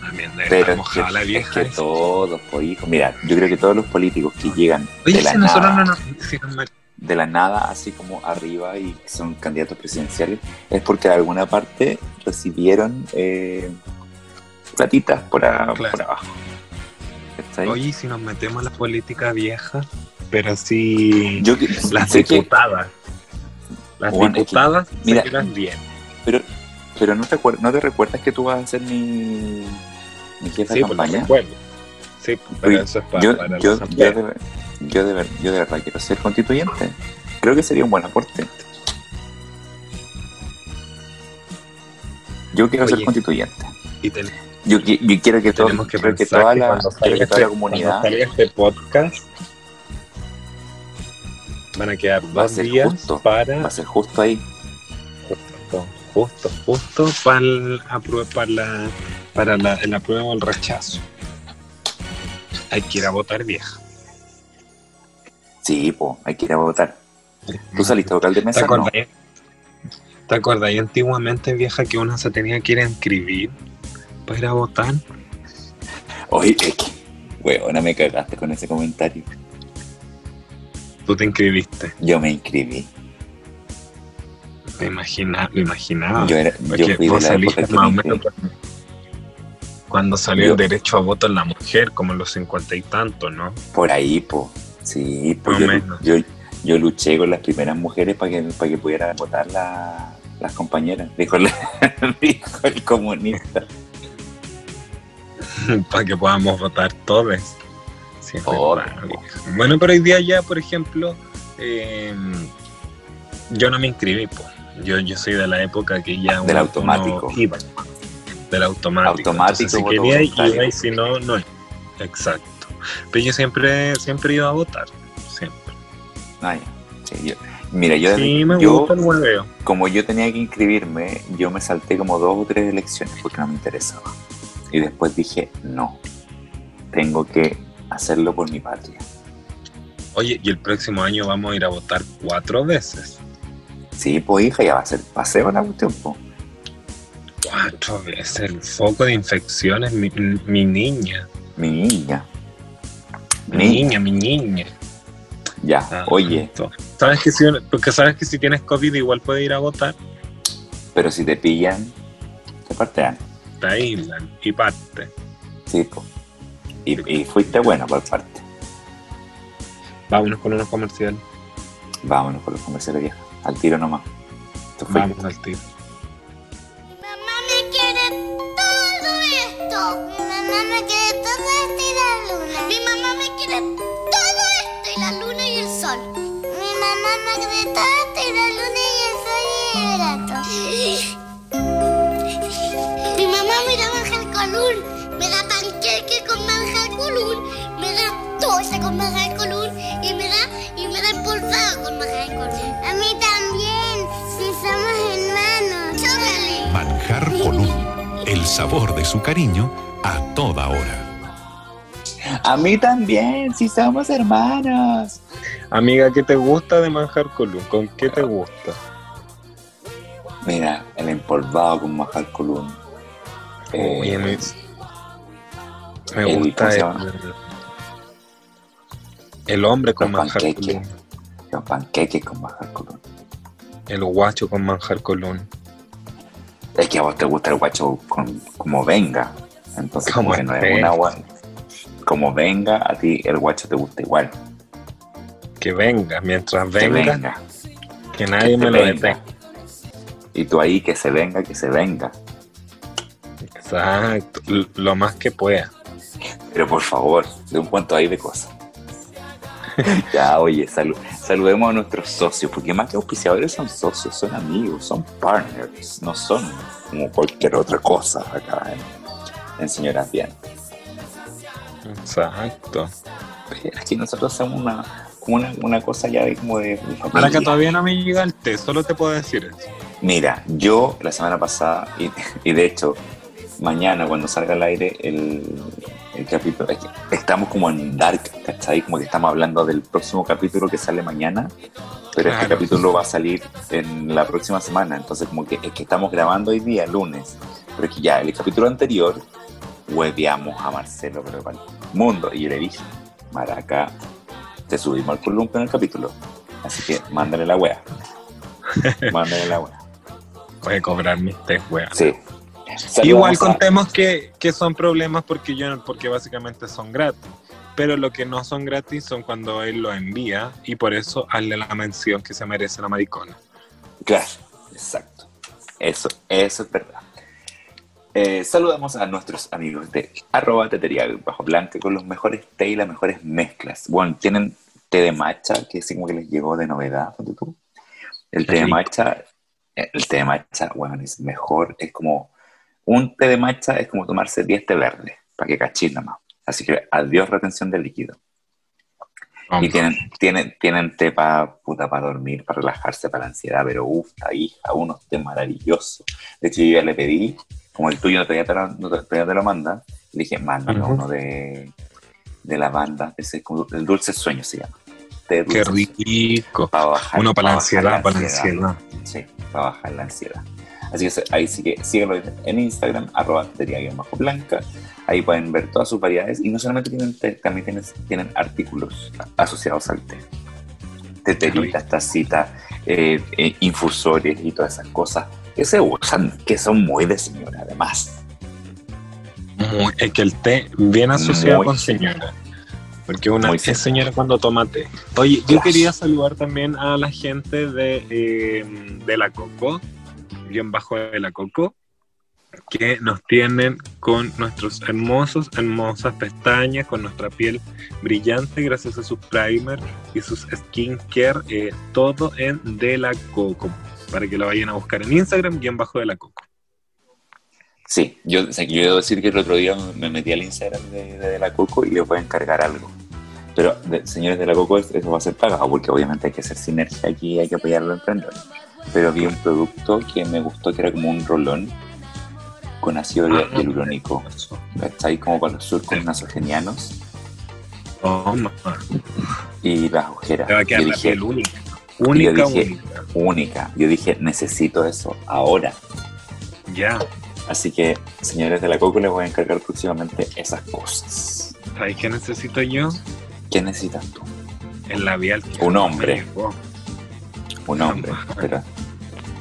También debe Pero estar mojada la vieja. Es que todos, por hijo. Mira, yo creo que todos los políticos que llegan de la nada. de la nada, así como arriba y son candidatos presidenciales, es porque de alguna parte recibieron eh, platitas por, abajo. ¿cachai? Oye, ¿y si nos metemos en la política vieja, pero sí Yo las sé que- diputadas. Las Bueno, es que- diputadas mira, se quedan bien. pero pero no te, acuer- ¿no te recuerdas que tú vas a ser mi, mi jefe Sí, de pues campaña? Sí, pero Oye, eso es para, yo, para yo, yo, de, yo, de yo de verdad quiero ser constituyente. Creo que sería un buen aporte. Yo quiero ser Oye. constituyente. Y ten- Yo, qui- yo quiero que, todo, que quiero que toda que la, cuando quiero que toda la comunidad este podcast van a quedar Va a dos ser días justo. para va a ser justo ahí. justo, justo, justo para el, para la, para la, el apruebo o el rechazo. Hay que ir a votar vieja. Sí, po, hay que ir a votar. ¿Tú saliste vocal de ¿Te mesa? No. ¿Te acuerdas antiguamente vieja que uno se tenía que ir a inscribir para ir a votar? Oye, es que, weona, me cagaste con ese comentario. Tú te inscribiste. Yo me inscribí. Lo imaginaba. Lo imaginaba. Yo, era, yo fui de la saliste época que más o me menos cuando- salió Yo- el derecho a voto en la mujer, como en los cincuenta y tantos, ¿no? Por ahí, po. Sí, pues yo, menos. yo, yo luché con las primeras mujeres para que, para que pudieran votar la- las compañeras. Dijo el comunista. para que podamos votar todos. Oh. Bueno, pero hoy día ya, por ejemplo, eh, yo no me inscribí, po. Yo, yo soy de la época que ya Del automático. iba. Del automático. Automático, Entonces, si quería iba y si no, no. Exacto. Pero yo siempre, siempre iba a votar. Siempre. Ah, ya. Sí, yo- mira, yo, Sí, me yo gusta el hueveo. como yo tenía que inscribirme, yo me salté como dos o tres elecciones porque no me interesaba. Y después dije, no, tengo que hacerlo por mi patria. Oye, y el próximo año vamos a ir a votar cuatro veces. Sí, pues hija, ya va a ser paseo la cuestión, po. Cuatro veces. El foco de infecciones, mi, mi niña. Mi niña. Mi niña, mi niña. Ya, Ah, oye. ¿Sabes que si, porque sabes que si tienes COVID igual puedes ir a votar? pero si te pillan, te partean. Te aíslan y parte. Sí. Y, y fuiste bueno por parte. Vámonos con unos comerciales. Vámonos con los comerciales viejas. Al tiro nomás. Fue- Vamos al tiro. Mamá me quiere todo esto. Mi mamá me quiere todo esto y la luna. Mi mamá me quiere todo esto y la luna y el sol. Mi mamá me quiere todo esto y la luna manjar. Me da panqueque con manjar colún. Me da dulce con manjar colún. Y me da, y me da empolvado con manjar colún. A mí también, si somos hermanos. Chócale. Manjar Colún, el sabor de su cariño a toda hora. A mí también, si somos hermanos. Amiga, ¿qué te gusta de manjar colún? ¿Con qué te gusta? Mira, el empolvado con majar colún. Me, me el- gusta ¿cómo se el, el hombre con Los manjar colún. Los panqueques con majar colún. El guacho con manjar colún. Es que a vos te gusta el guacho con, como venga. Entonces, Como como que no es una gua- Como venga, a ti el guacho te gusta igual. Que venga, mientras Que venga, venga. que nadie que me lo venga. detenga. Y tú ahí, que se venga, que se venga. Exacto, lo más que pueda. Pero por favor, de un cuanto hay de cosas. ya, oye, salu- saludemos a nuestros socios, porque más que auspiciadores son socios, son amigos, son partners, no son como cualquier otra cosa acá en, en Señoras Bien. Exacto. Aquí nosotros somos una, una, una cosa ya de como de, de Ahora que familia. todavía no me llega el té, solo te puedo decir eso. Mira, yo la semana pasada, y, y de hecho, mañana cuando salga al aire el, el capítulo, es que estamos como en dark, ¿cachai? Como que estamos hablando del próximo capítulo que sale mañana, pero este capítulo va a salir en la próxima semana, entonces como que es que estamos grabando hoy día, lunes, pero es que ya el capítulo anterior hueveamos a Marcelo, pero para el mundo, y yo le dije, Maraca, te subimos al columpio en el capítulo, así que mándale la wea. mándale la wea. A cobrar mis té, weón. Sí. Igual a- contemos que, que son problemas porque yo porque básicamente son gratis. Pero lo que no son gratis son cuando él lo envía y por eso hazle la mención que se merece la maricona. Claro, exacto. Eso, eso es verdad. Eh, saludamos a nuestros amigos de arroba tetería bajo blanca con los mejores té y las mejores mezclas. Bueno, tienen té de matcha, que sí como que les llegó de novedad. El té de matcha, eh, el té de matcha, bueno, es mejor, es como, un té de matcha es como tomarse 10 té verdes, para que cachis nada más. Así que adiós retención de líquido. Y tienen, tienen, tienen té para puta para dormir, para relajarse, para la ansiedad, pero uff, hija, unos té maravillosos. De hecho, yo ya le pedí, como el tuyo todavía te lo, no te, todavía te lo manda, le dije, mándame Ujú. uno de, de lavanda, ese es como el dulce sueño se llama. Té Qué dulce rico. Para bajar, Uno para la bajar ansiedad, para la ansiedad. Sí, para bajar la ansiedad. Así que ahí sí que síguelo en Instagram, arroba bajo blanca. Ahí pueden ver todas sus variedades. Y no solamente tienen té, también tienen, tienen artículos asociados al té. Teteritas, tacitas, eh, eh, infusores y todas esas cosas que se usan, que son muy de señora además. Muy- es que el té bien asociado Muy con señora. Porque una Muy es señora. cuando toma té. Oye, yo quería saludar también a la gente de, eh, de la Coco, bien bajo de la Coco, que nos tienen con nuestros hermosos, hermosas pestañas, con nuestra piel brillante gracias a sus primer y sus skincare, eh, todo en De la Coco, para que lo vayan a buscar en Instagram, bien bajo de la Coco. Sí, yo, o sea, yo debo decir que el otro día me metí al Instagram de, de la Coco y les voy a encargar algo. Pero, de- señores de la Coco, es- eso va a ser pagado porque obviamente hay que hacer sinergia aquí hay que apoyar a los emprendedores. Pero vi un producto que me gustó que era como un rolón con ácido Ah, hialurónico. ¿Cachai? Como para los surcos nasogenianos Toma. y las ojeras. Te va a quedar Yo la dije, piel única. Única, yo dije- única. única. Yo dije, necesito eso ahora. Ya. Así que, señores de la Coco, les voy a encargar próximamente esas cosas. ¿Sabes qué necesito yo? ¿Qué necesitas tú? El labial. que Un hombre. me. Un hombre. Pero,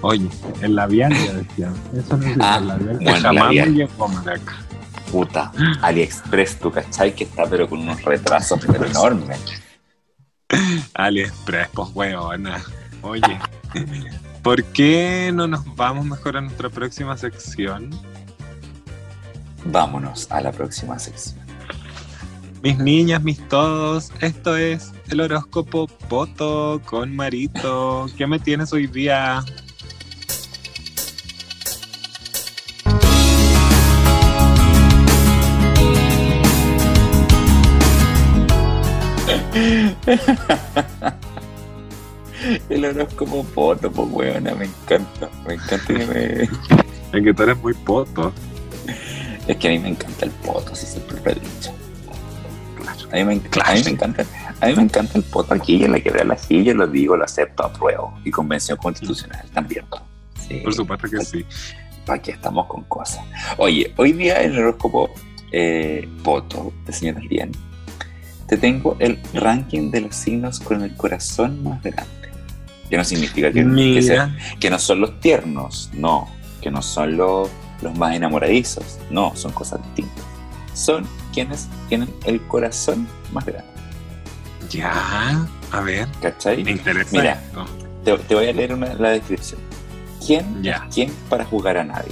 Oye, el labial ya decía. Eso necesito Ah, el labial. jamás labial. me llegó, maraca. puta, AliExpress, tú cachai que está pero con unos retrasos pero enormes. AliExpress, pues weona. Oye, ¿por qué no nos vamos mejor a nuestra próxima sección? Vámonos a la próxima sección. Mis niñas, mis todos, esto es el horóscopo Poto con Marito. ¿Qué me tienes hoy día? El horóscopo foto, pues weona, me encanta. Me encanta que me... Es que tú eres muy poto. Es que a mí me encanta el poto, si siempre lo he dicho. A mí, me, a, mí me encanta, a mí me encanta el poto aquí en la quebra la silla, lo digo, lo acepto, apruebo. Y convención constitucional también. Sí. Por supuesto que sí. Aquí estamos con cosas. Oye, hoy día en el horóscopo eh, Poto de Señoras Bien, te tengo el ranking de los signos con el corazón más grande. Que no significa que, que, sea- que no son los tiernos, no. Que no son los, los más enamoradizos, no. Son cosas distintas. Son quienes tienen el corazón más grande. ya, a ver, ¿Cachai? me interesa Mira. esto. Te, te voy a leer una- la descripción. ¿Quién Ya. es quién para jugar a nadie?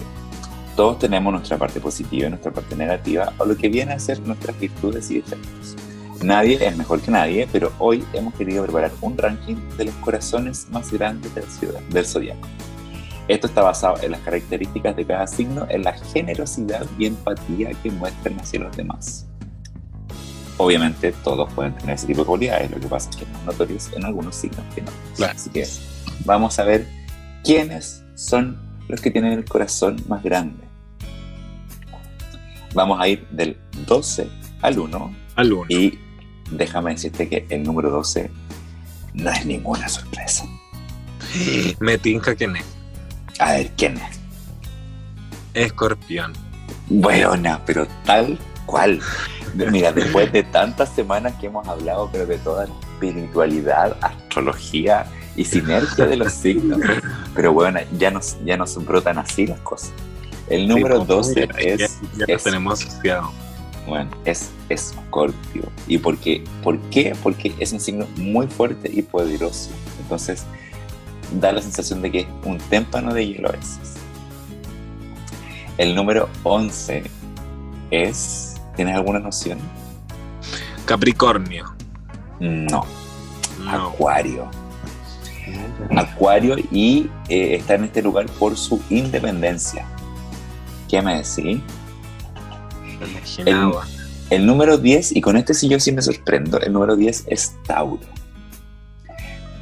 Todos tenemos nuestra parte positiva y nuestra parte negativa, o lo que viene a ser nuestras virtudes y defectos. Nadie es mejor que nadie, pero hoy hemos querido preparar un ranking de los corazones más grandes del, ciudad- del zodiaco. Esto está basado en las características de cada signo, en la generosidad y empatía que muestran hacia los demás. Obviamente todos pueden tener ese tipo de cualidades, lo que pasa es que es más notorios en algunos signos que no. Claro. Así que vamos a ver quiénes son los que tienen el corazón más grande. Vamos a ir del 12 al 1 Al uno. y déjame decirte que el número 12 no es ninguna sorpresa. Me tinca que no. A ver, ¿quién es? Escorpión. Buena, pero tal cual. Mira, después de tantas semanas que hemos hablado, pero de toda la espiritualidad, astrología y sinergia de los signos, pero bueno, ya nos, ya nos brotan así las cosas. El número Sí, pues, 12 ya- es, Ya, ya lo es- tenemos asociado. bueno, es Escorpio. ¿Y por qué? ¿Por qué? Porque es un signo muy fuerte y poderoso. Entonces, da la sensación de que es un témpano de hielo a veces. El número 11 es... ¿Tienes alguna noción? Capricornio. No, No. Acuario. Acuario y eh, está en este lugar por su independencia. ¿Qué me decís? Imaginaba. El número 10, y con este sí yo sí me sorprendo, el número 10 es Tauro.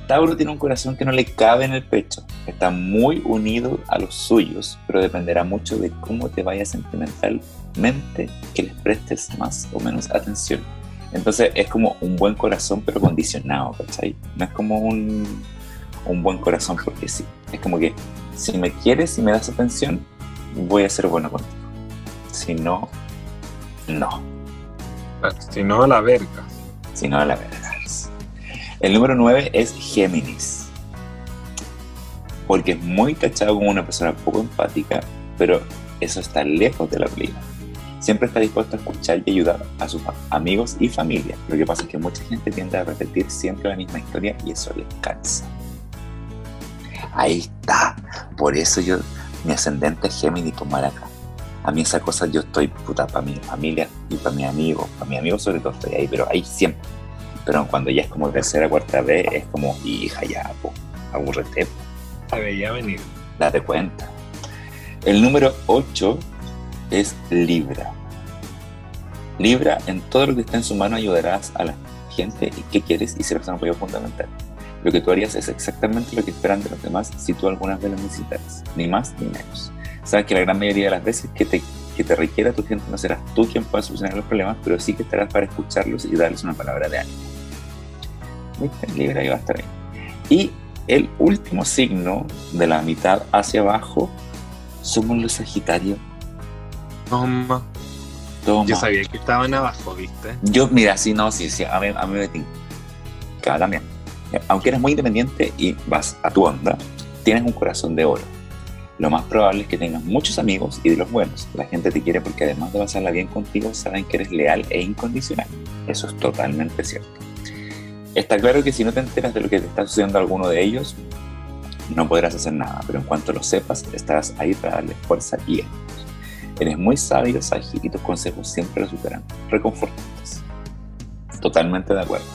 Tauro tiene un corazón que no le cabe en el pecho, está muy unido a los suyos, pero dependerá mucho de cómo te vaya sentimentalmente que les prestes más o menos atención. Entonces es como un buen corazón pero condicionado, ¿cachai? No es como un, un buen corazón porque sí. Es como que si me quieres y me das atención, voy a ser bueno contigo. Si no, no. Si no, la verga. Si no, la verdad. El número 9 es Géminis. Porque es muy tachado como una persona poco empática, pero eso está lejos de la realidad. Siempre está dispuesto a escuchar y ayudar a sus amigos y familia. Lo que pasa es que mucha gente tiende a repetir siempre la misma historia y eso les cansa. Ahí está. Por eso yo, mi ascendente es Géminis por acá. A mí esa cosa yo estoy puta para mi familia y para mis amigos. Para mis amigos sobre todo estoy ahí, pero ahí siempre. Pero cuando ya es como tercera, cuarta vez, es como, hija, ya, po, aburrete, po, veía venir. date cuenta. El número 8 es Libra. Libra, en todo lo que está en su mano ayudarás a la gente y qué quieres y serás un apoyo fundamental. Lo que tú harías es exactamente lo que esperan de los demás si tú algunas vez lo necesitas, ni más ni menos. Sabes que la gran mayoría de las veces que te, que te requiera tu gente no serás tú quien pueda solucionar los problemas, pero sí que estarás para escucharlos y darles una palabra de ánimo. ¿Viste? Libra va a estar ahí. Y el último signo de la mitad hacia abajo somos los Sagitarios. Toma. Toma. Yo sabía que estaban abajo, ¿viste? Yo, mira, sí, no, sí, sí, a mí, a mí me tinca también. Aunque eres muy independiente y vas a tu onda, tienes un corazón de oro. Lo más probable es que tengas muchos amigos y de los buenos. La gente te quiere porque además de pasarla bien contigo, saben que eres leal e incondicional. Eso es totalmente cierto. Está claro que si no te enteras de lo que te está sucediendo a alguno de ellos, no podrás hacer nada, pero en cuanto lo sepas, estarás ahí para darles fuerza y ánimos. Eres muy sabio, Sagi, y tus consejos siempre resultarán reconfortantes. Totalmente de acuerdo.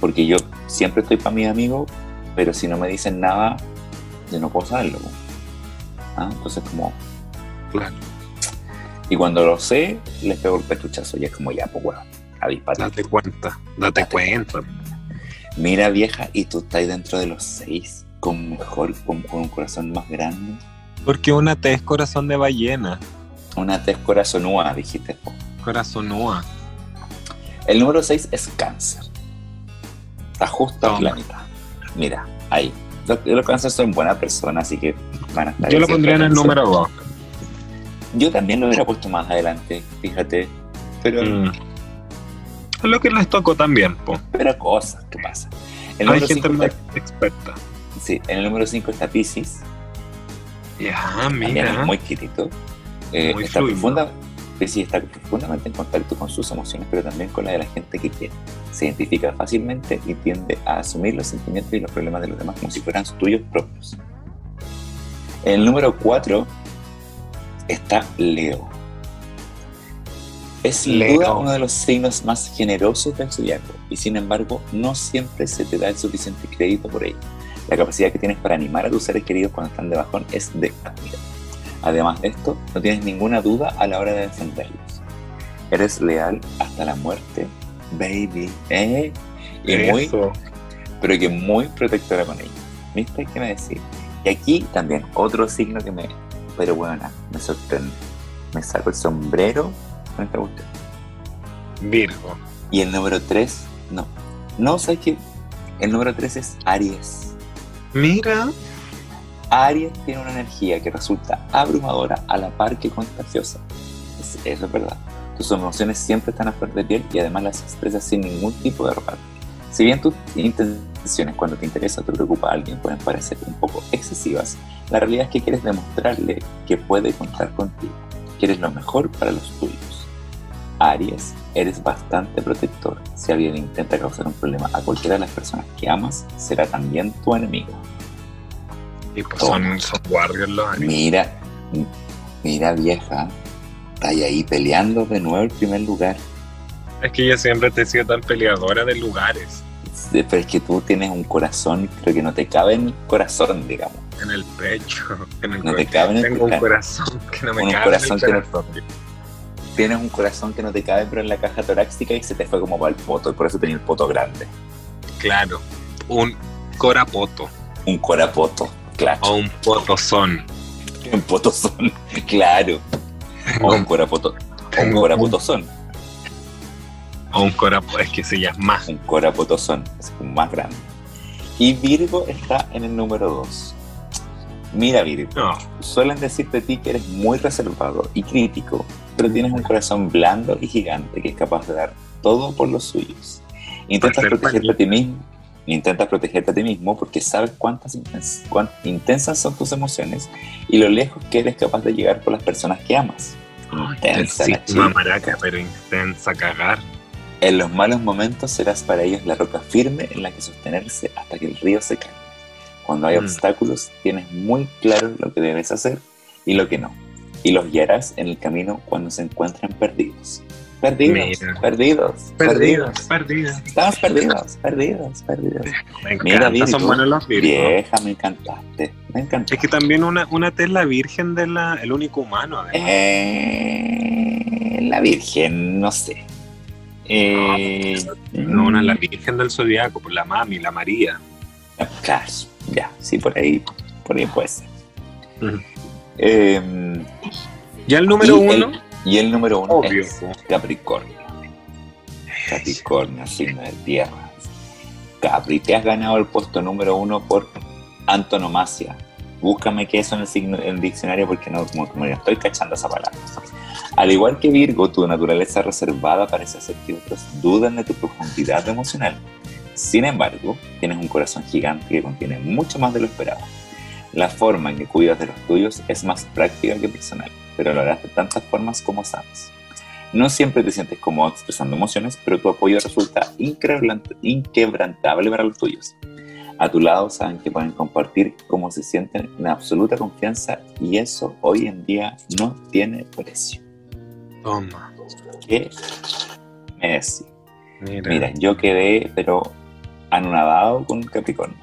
Porque yo siempre estoy para mis amigos, pero si no me dicen nada, yo no puedo saberlo. ¿Ah? Entonces, como. Claro. Y cuando lo sé, les pego el pechuchazo y es como ya, pues bueno, avispate. Date cuenta. Date cuenta. Mira, vieja, y tú estás dentro de los seis, con mejor, con, con un corazón más grande. Porque una T es corazón de ballena. Una tez corazonúa, dijiste. Corazonúa. El número 6 es cáncer. Está justo en la mitad. Mira, ahí. Los, los cánceres son buenas personas, así que van a estar Yo lo pondría en el cáncer. número 2. Yo también lo hubiera puesto más adelante, fíjate. Pero, Mm. Lo que les tocó también, po. pero cosas, ¿qué pasa? El Hay gente 5 más está, experta. sí, en el número 5 está Pisces, Ya, es mira. muy quietito. Eh, Muy está, fluido. profunda, Pisces está profundamente en contacto con sus emociones, pero también con la de la gente que quiere. Se identifica fácilmente y tiende a asumir los sentimientos y los problemas de los demás como si fueran tuyos propios. En el número 4 está Leo. Es sin Leo. duda uno de los signos más generosos del zodiaco y sin embargo no siempre se te da el suficiente crédito por ello. La capacidad que tienes para animar a tus seres queridos cuando están de bajón es de admirar. Además de esto, no tienes ninguna duda a la hora de defenderlos. Eres leal hasta la muerte, baby. ¿eh? Y muy, Eso. pero que muy protectora con ellos. ¿Viste qué me decís? Y aquí también otro signo que me, pero bueno, me sorprende. Me saco el sombrero con esta cuestión. Virgo. Y el número 3, no. No, ¿sabes qué? El número 3 es Aries. Mira. Aries tiene una energía que resulta abrumadora a la par que contagiosa. Es- Eso es verdad. Tus emociones siempre están a flor de piel y además las expresas sin ningún tipo de reparo. Si bien tus intenciones cuando te interesa o te preocupa a alguien pueden parecer un poco excesivas, la realidad es que quieres demostrarle que puede contar contigo. Quieres lo mejor para los tuyos. Aries, eres bastante protector. Si alguien intenta causar un problema a cualquiera de las personas que amas, será también tu enemigo. Y pues son, son guardias los Aries. Mira, mira vieja, está ahí peleando de nuevo el primer lugar. Es que yo siempre te he sido tan peleadora de lugares. Sí, Pero es que tú tienes un corazón, creo que no te cabe en el corazón, digamos. En el pecho. En el No te cuerpo. cabe en el Tengo un corazón que no me Un cabe corazón en que el no- corazón. Tienes un corazón que no te cabe, pero en la caja torácica y se te fue como para el poto, y por eso tenía el poto grande. Claro. Un corapoto. Un corapoto, claro. O un potozón. Un potozón, claro. O un corapoto. O un corapotozón. O un corapo. Es que se llama más. Un corapotozón, es un más grande. Y Virgo está en el número 2. Mira, Virgo. No. Suelen decir de ti que eres muy reservado y crítico, pero tienes un corazón blando y gigante que es capaz de dar todo por los suyos. Intentas protegerte a ti mismo, intentas protegerte a ti mismo porque sabes cuántas intens- cuán intensas son tus emociones y lo lejos que eres capaz de llegar por las personas que amas. Intensa la chica. maraca, pero intensa cagar. En los malos momentos serás para ellos la roca firme en la que sostenerse hasta que el río se calme. Cuando hay Mm. obstáculos, tienes muy claro lo que debes hacer y lo que no. Y los guiarás en el camino cuando se encuentran perdidos. Perdidos, Mira. perdidos, Perdidos, perdidos. Estamos perdidos, perdidos, perdidos. Me Mira, Virgo. son buenos los Virgos. Vieja, me encantaste. Me encantaste. Es que también una, una T es la virgen de la, el único humano, además. Eh, la Virgen, no sé. Eh, No, una la virgen del zodiaco, pues la mami, la María. Claro, ya, sí, por ahí, por ahí puede ser. Ujú. Eh, Ya el número y uno, El, y el número uno Obvio. es Capricornio. Capricornio, signo de tierra. Capri, te has ganado el puesto número uno por antonomasia. Búscame qué es eso en el, signo- en el diccionario porque no, como, como no estoy cachando esa palabra. Al igual que Virgo, tu naturaleza reservada parece hacer que otros duden de tu profundidad emocional. Sin embargo, tienes un corazón gigante que contiene mucho más de lo esperado. La forma en que cuidas de los tuyos es más práctica que personal, pero lo harás de tantas formas como sabes. No siempre te sientes cómodo expresando emociones, pero tu apoyo resulta inquebrant- inquebrantable para los tuyos. A tu lado saben que pueden compartir cómo se sienten en absoluta confianza y eso hoy en día no tiene precio. toma. ¿Qué me decís? Mira, Mira, yo quedé, pero anonadado con Capricornio.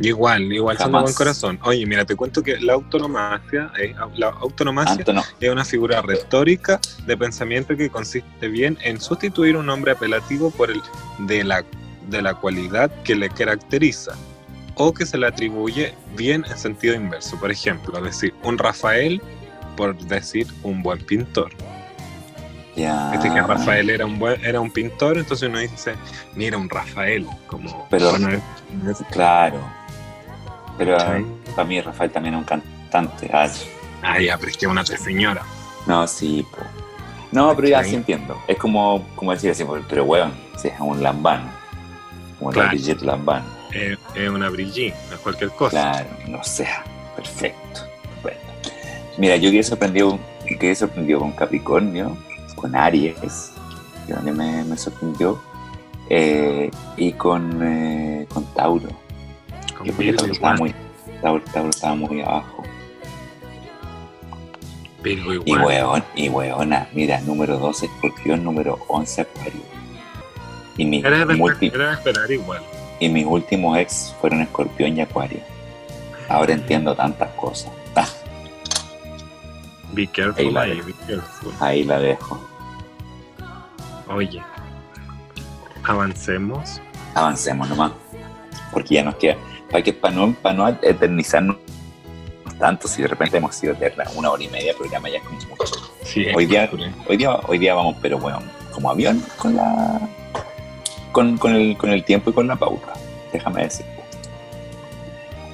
Igual, igual son de Jamás. buen corazón. Oye, mira, te cuento que la autonomacia, eh, la autonomacia Antono, es una figura retórica de pensamiento que consiste bien en sustituir un nombre apelativo por el de la, de la cualidad que le caracteriza o que se le atribuye bien en sentido inverso. Por ejemplo, decir un Rafael por decir un buen pintor. ya. Viste que Rafael era un buen, era un pintor, entonces uno dice, mira un Rafael, como Pero- bueno, es- es- Claro. Pero para mí Rafael también es un cantante. Ah, Ah, ya, pero es que es una señora. no, sí, po. No, pero ya sí entiendo. Es como, como decir así, pero weón, si es un lambán. Como Claro. la Brigitte Lambán. Es, una Brigitte, no es cualquier cosa. Claro, no sea. Perfecto. Perfecto. Mira, yo quedé sorprendido, quedé sorprendido con Capricornio, con Aries, que también me, me sorprendió, eh, y con, eh, con Tauro. Que Virgo Tauro estaba muy, estaba muy abajo. Y igual. weón, y weona, mira, número 12 Escorpión, número 11 Acuario. Y mis, Era de, multi- era de esperar igual. y mis últimos ex fueron Escorpión y Acuario. Ahora entiendo tantas cosas. Ah, Be careful Ahí la ahí, be careful. ahí la dejo. Oye, avancemos. Avancemos nomás. Porque ya nos queda. Para que para no, para no eternizarnos tanto, si de repente hemos sido eterna, una hora y media programa ya es como mucho. Sí, Hoy día-. Hoy día, hoy día vamos, pero bueno, como avión con la. Con, con el, con el tiempo y con la pauta. Déjame decirte.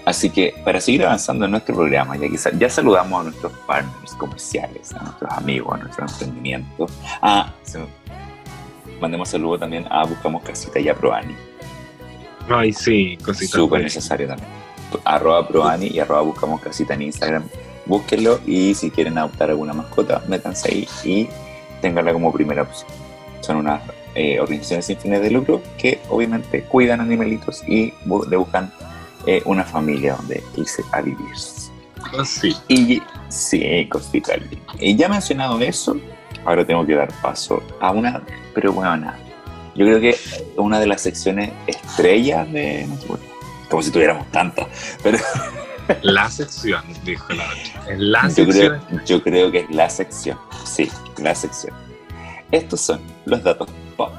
Así que para seguir avanzando en nuestro programa, ya, sa- ya saludamos a nuestros partners comerciales, a nuestros amigos, a nuestro emprendimiento. Ah, me- mandemos saludo también a Buscamos Casita y a Proani. Ay, sí, cositas. Súper necesario también. Arroba Proani y arroba Buscamos Casita en Instagram. Búsquenlo y si quieren adoptar alguna mascota, métanse ahí y ténganla como primera opción. Son unas eh, organizaciones sin fines de lucro que obviamente cuidan animalitos y bu- le buscan eh, una familia donde irse a vivir. Ah, sí. Y sí, cosita. Y ya mencionado eso, ahora tengo que dar paso a una, pero bueno, nada. Yo creo que una de las secciones estrellas de bueno, como si tuviéramos tantas, pero La sección, dijo la otra. Es la yo sección. creo, yo creo que es la sección. Sí, la sección. Estos son los datos pop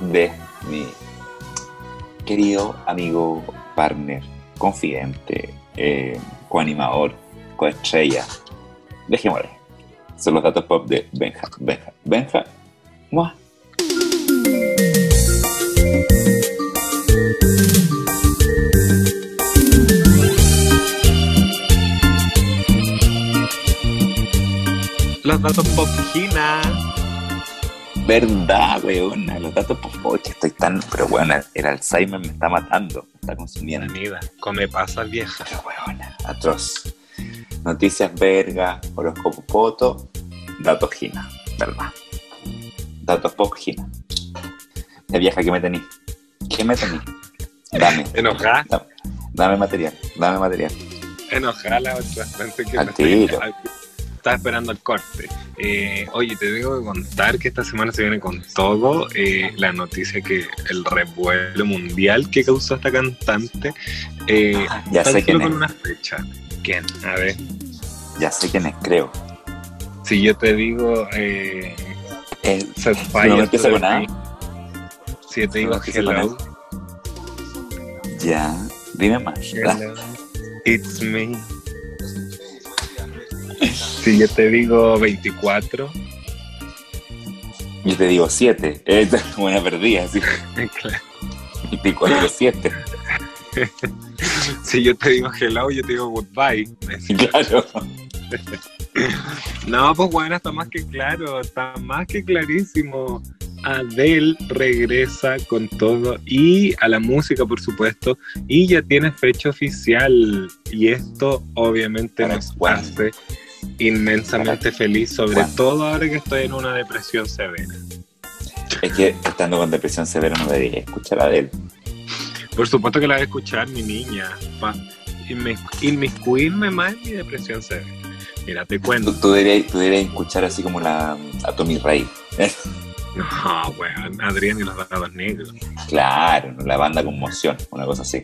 de mi querido amigo, partner, confidente, eh, coanimador, coestrella. Dejémosle. Son los datos pop de Benja. Benja. Benja. ¡mua! Los datos pop Gina. Verdad, weona. Los datos pop. Oye, que estoy tan. Pero bueno, el Alzheimer me está matando. Me está consumiendo. Bienvenida. Come pasas vieja. Pero weona, atroz. Noticias verga, horóscopo poto, datos Gina, ¿verdad? Datos pop Gina. La vieja, ¿qué me tenís? ¿Qué me tenís? Dame. Enojada. Dame, dame material, dame material. Enojada la otra. Pensé que Al me tiro. Estaba esperando el corte. Eh, oye, te tengo que contar que esta semana se viene con todo. eh, la noticia que el revuelo mundial que causó esta cantante. Eh, Ya sé quién con es. una fecha. ¿Quién? A ver. Ya sé quién es, creo. Si yo te digo. Eh, Set no me empieza con A. Flame. Si yo te No digo con hello. ya, dime más. Hello, it's me. Si yo te digo 24, Yo te digo 7. Es buena perdida, sí. claro. 24 7. si yo te digo hello, yo te digo goodbye. Claro. No, pues bueno, está más que claro, está más que clarísimo. Adele regresa con todo y a la música, por supuesto, y ya tiene fecha oficial. Y esto obviamente ¿Para nos cuándo? hace inmensamente feliz, sobre todo ahora que estoy en una depresión severa. Es que estando con depresión severa no debería escuchar a él. Por supuesto que la voy a escuchar, mi niña, para inmiscuirme más en mi depresión severa. Mira, te cuento. tú deberías, tú deberías escuchar así como la, a Tommy Ray. No, weón, Adrián y los dados negros. Claro, la banda Conmoción, una cosa así.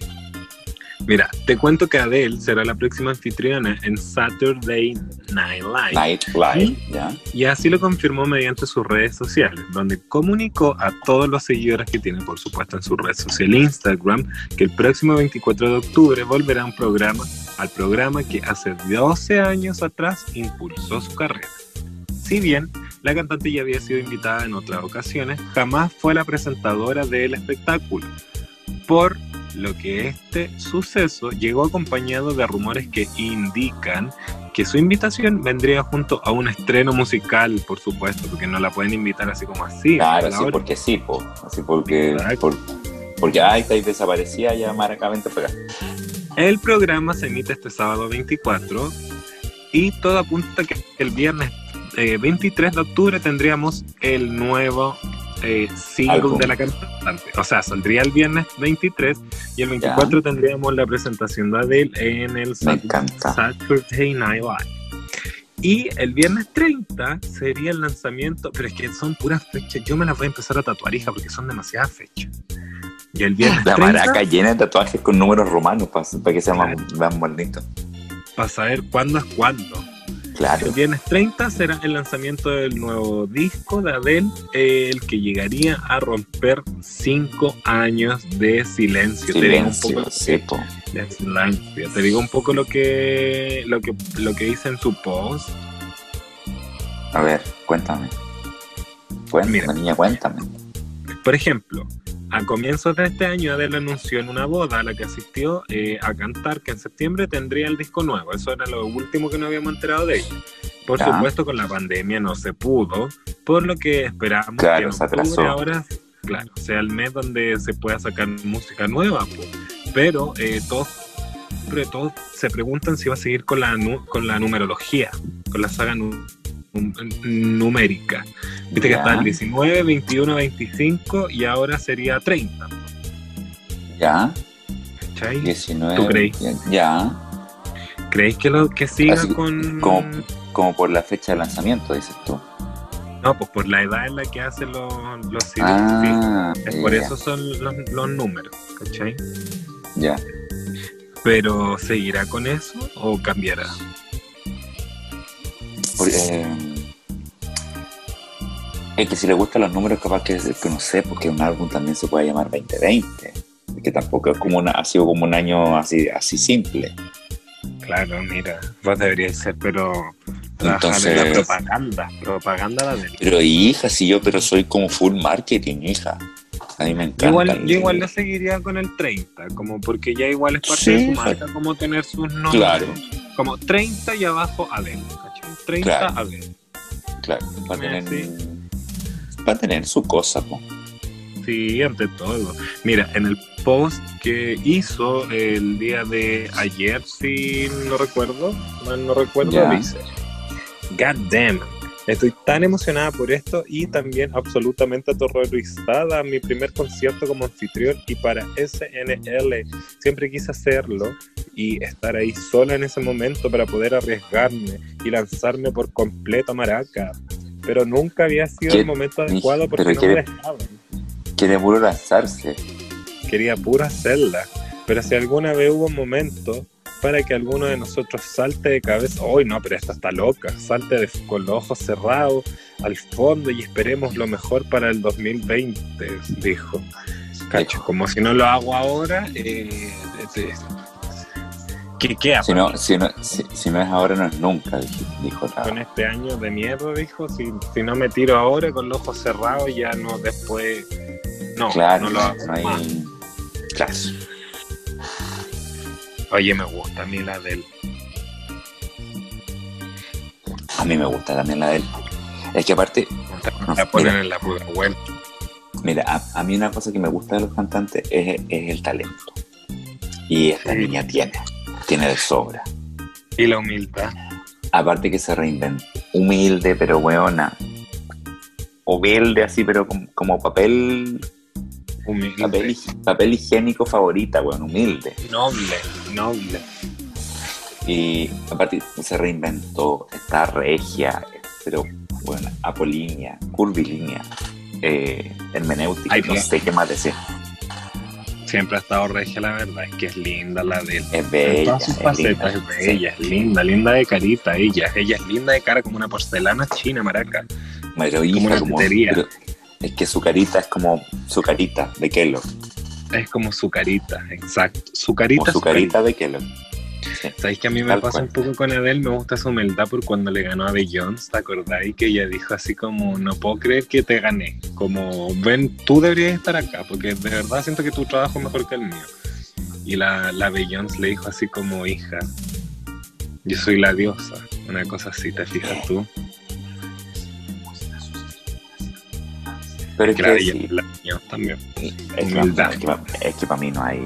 Mira, te cuento que Adele será la próxima anfitriona en Saturday Night Live. Night Live, ¿ya? Y así lo confirmó mediante sus redes sociales, donde comunicó a todos los seguidores que tiene, por supuesto, en su red social Instagram, que el próximo 24 de octubre volverá a un programa, al programa que hace 12 años atrás impulsó su carrera. Si bien la cantante ya había sido invitada en otras ocasiones, jamás fue la presentadora del espectáculo, por lo que este suceso llegó acompañado de rumores que indican que su invitación vendría junto a un estreno musical, por supuesto, porque no la pueden invitar así como así. Claro, a la sí, hora. porque sí, po. Así porque. Por- porque, ay, estáis desaparecida ya maracamente para acá. El programa se emite este sábado 24 y todo apunta que el viernes eh, 23 de octubre tendríamos el nuevo eh, single de la cantante. O sea, saldría el viernes 23 y el 24 tendríamos la presentación de Adele en el Me Sat- encanta. Saturday Night Live. Y el viernes 30 sería el lanzamiento, pero es que son puras fechas. Yo me las voy a empezar a tatuar, hija, porque son demasiadas fechas. Y el viernes La 30 maraca llena de tatuajes con números romanos para que sea más, más bonito. para saber cuándo es cuándo. Claro. El viernes 30 será el lanzamiento del nuevo disco de Adele, el que llegaría a romper cinco años de silencio. Te digo un Silencio, poco sí, po. de silencio. Te digo un poco lo que lo que lo que dice en su post. A ver, cuéntame. Cuéntame, Mira. niña, cuéntame. Por ejemplo, a comienzos de este año Adele anunció en una boda a la que asistió eh, a cantar que en septiembre tendría el disco nuevo. Eso era lo último que nos habíamos enterado de ella. Por supuesto, con la pandemia no se pudo, por lo que esperamos Claro, que en octubre ahora claro, sea el mes donde se pueda sacar música nueva, pero eh, todos, todos se preguntan si va a seguir con la, con la numerología, con la saga numérica. Viste que Ya. está el 19, 21, 25 y ahora sería 30. Ya, ¿Cachai? 19. ¿Tú crees? Ya, ¿Creéis que lo que siga Así, con.? como, como por la fecha de lanzamiento, dices tú. No, pues por la edad en la que hacen los, los CDs, Ah, sí. Es por eso son los, los números, ¿cachai? Ya. Pero ¿seguirá con eso o cambiará? Por- eh, es que si le gustan los números, capaz que, que no sé, porque un álbum también se puede llamar 2020. Que tampoco es como una, ha sido como un año así, así simple. Claro, mira, vos deberíais ser, pero trabajar en la Entonces- propaganda, propaganda la del. Pero hija, si yo pero soy como full marketing, hija. A mí me encanta. Igual, yo igual le seguiría con el 30, como porque ya igual es parte Sí, de su marca, como tener sus nombres. Claro. Como 30 y abajo ¿cachai? 30 Claro. Adele. Claro, va a tener, Sí. va a tener su cosa, po. Sí, ante todo. Mira, en el post que hizo el día de ayer, si no recuerdo, no recuerdo, Ya. dice: God damn, estoy tan emocionada por esto y también absolutamente aterrorizada. Mi primer concierto como anfitrión y para SNL. Siempre quise hacerlo y estar ahí sola en ese momento para poder arriesgarme y lanzarme por completo a Maraca. Pero nunca había sido el momento adecuado porque no me dejaban Quiere puro lanzarse. quería puro hacerla. Pero si alguna vez hubo un momento para que alguno de nosotros salte de cabeza, hoy no, pero esta está loca, salte de- con los ojos cerrados al fondo y esperemos lo mejor para el 2020, dijo. Cacho, como si no lo hago ahora, eh, eh, ¿qué, hago? Si no, si, no, si, si no es ahora, no es nunca, dij- dijo la. Con este año de mierda, dijo, si, si no me tiro ahora con los ojos cerrados, ya no después... No, claro, no lo hago no hay. más. Claro. Oye, me gusta a mí la del... A mí me gusta también la de él. Es que aparte, La ponen mira. en la vuelta. mira, a, a mí una cosa que me gusta de los cantantes es, es el talento. Y esta Sí. niña tiene, tiene de sobra. Y la humildad. Aparte que se reinventa. Humilde, pero weona. Humilde así, pero como, como papel, Humilde. papel, papel higiénico favorita, weón, humilde. Noble, noble. Y aparte se reinventó, está regia, pero bueno, apolínea, curvilínea, eh, hermenéutica, Ay, no bien. sé qué más decir. Siempre ha estado regia, la verdad. Es que es linda la de él. Es En bella, todas sus es facetas linda. es bella, es linda, linda de carita ella. Ella es linda de cara como una porcelana china, maraca. Pero hija, una como- pero es que su carita es como su carita de Kellogg, Es como su carita, exacto. Su carita, como su carita de Kellogg. Sí. ¿Sabéis que a mí me Tal pasa cual. un poco con Adele? Me gusta su humildad por cuando le ganó a Beyoncé, ¿te acordáis? Que ella dijo así como, no puedo creer que te gané. Como, ven, tú deberías estar acá, porque de verdad siento que tu trabajo es mejor que el mío. Y la, la Beyoncé le dijo así como, hija, yo soy la diosa. Una cosa así, ¿te fijas tú? Pero es Que sí, también. es que, humildad. es que pa- es que para mí no hay.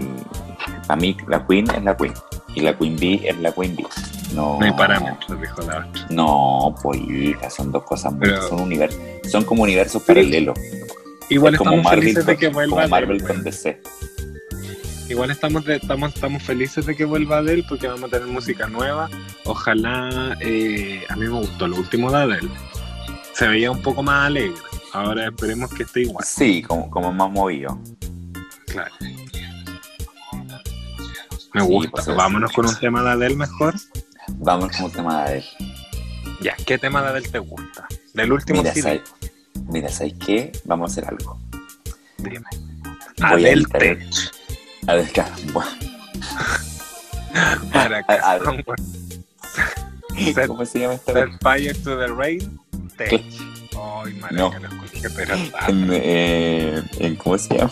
Para mí la Queen es la Queen y la Queen Bee es la Queen Bee. No, No hay parámetros, dijo la otra. No, pues hija, son dos cosas muy, Pero- son son como universos paralelos. Igual Es como estamos Marvel, felices de que vuelva como Marvel con. DC. Igual estamos, de- estamos, estamos felices de que vuelva Adele porque vamos a tener música nueva. Ojalá, eh, a mí me gustó lo último de Adele. Se veía un poco más alegre. Ahora esperemos que esté igual. Sí, como, como más movido. Claro. Me Sí, gusta. pues, es- Vámonos con un tema de Adele mejor. Vamos con un tema de él. Ya, ¿qué tema de Adele te gusta? Del último Mira, CD. ¿sabes, mira, ¿sabes qué? Vamos a hacer algo. Dime. Voy a Adele Tech. A ver, claro, bueno, Para ¿Cómo se llama esta? Set fire to the rain. Tech. Ay, No. que lo escuché, pero. En, eh, en- ¿Cómo se llama?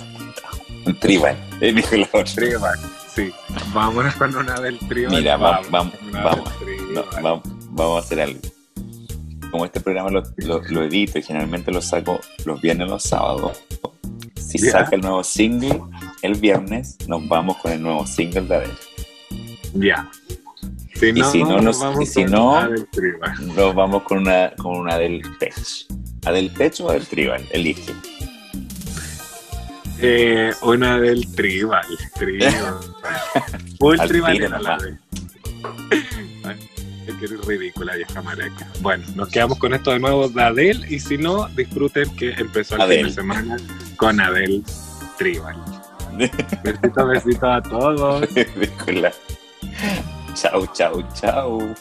Un tribal. Eh, dijo la otra. Tribal, sí. Vámonos con una del tribal. Mira, va- vamos, vamos. No, vamos, vamos a hacer algo. Como este programa lo, lo, lo edito y generalmente lo saco los viernes o los sábados, Si Ya. saca el nuevo single el viernes, nos vamos con el nuevo single de Adele. Ya. Si no, si no nos- vamos y si no-. Nos vamos con una, con una del Tech. ¿Adel Tech o Adel Tribal? Elige. Eh, una del tribal. Tribal. Full Al tribal era la qué ridícula vieja maraca. Bueno, nos quedamos con esto de nuevo de Adele y si no, disfruten que empezó el fin de semana con Adele Tribal. Besitos, besitos a todos. Chau, chau, chau.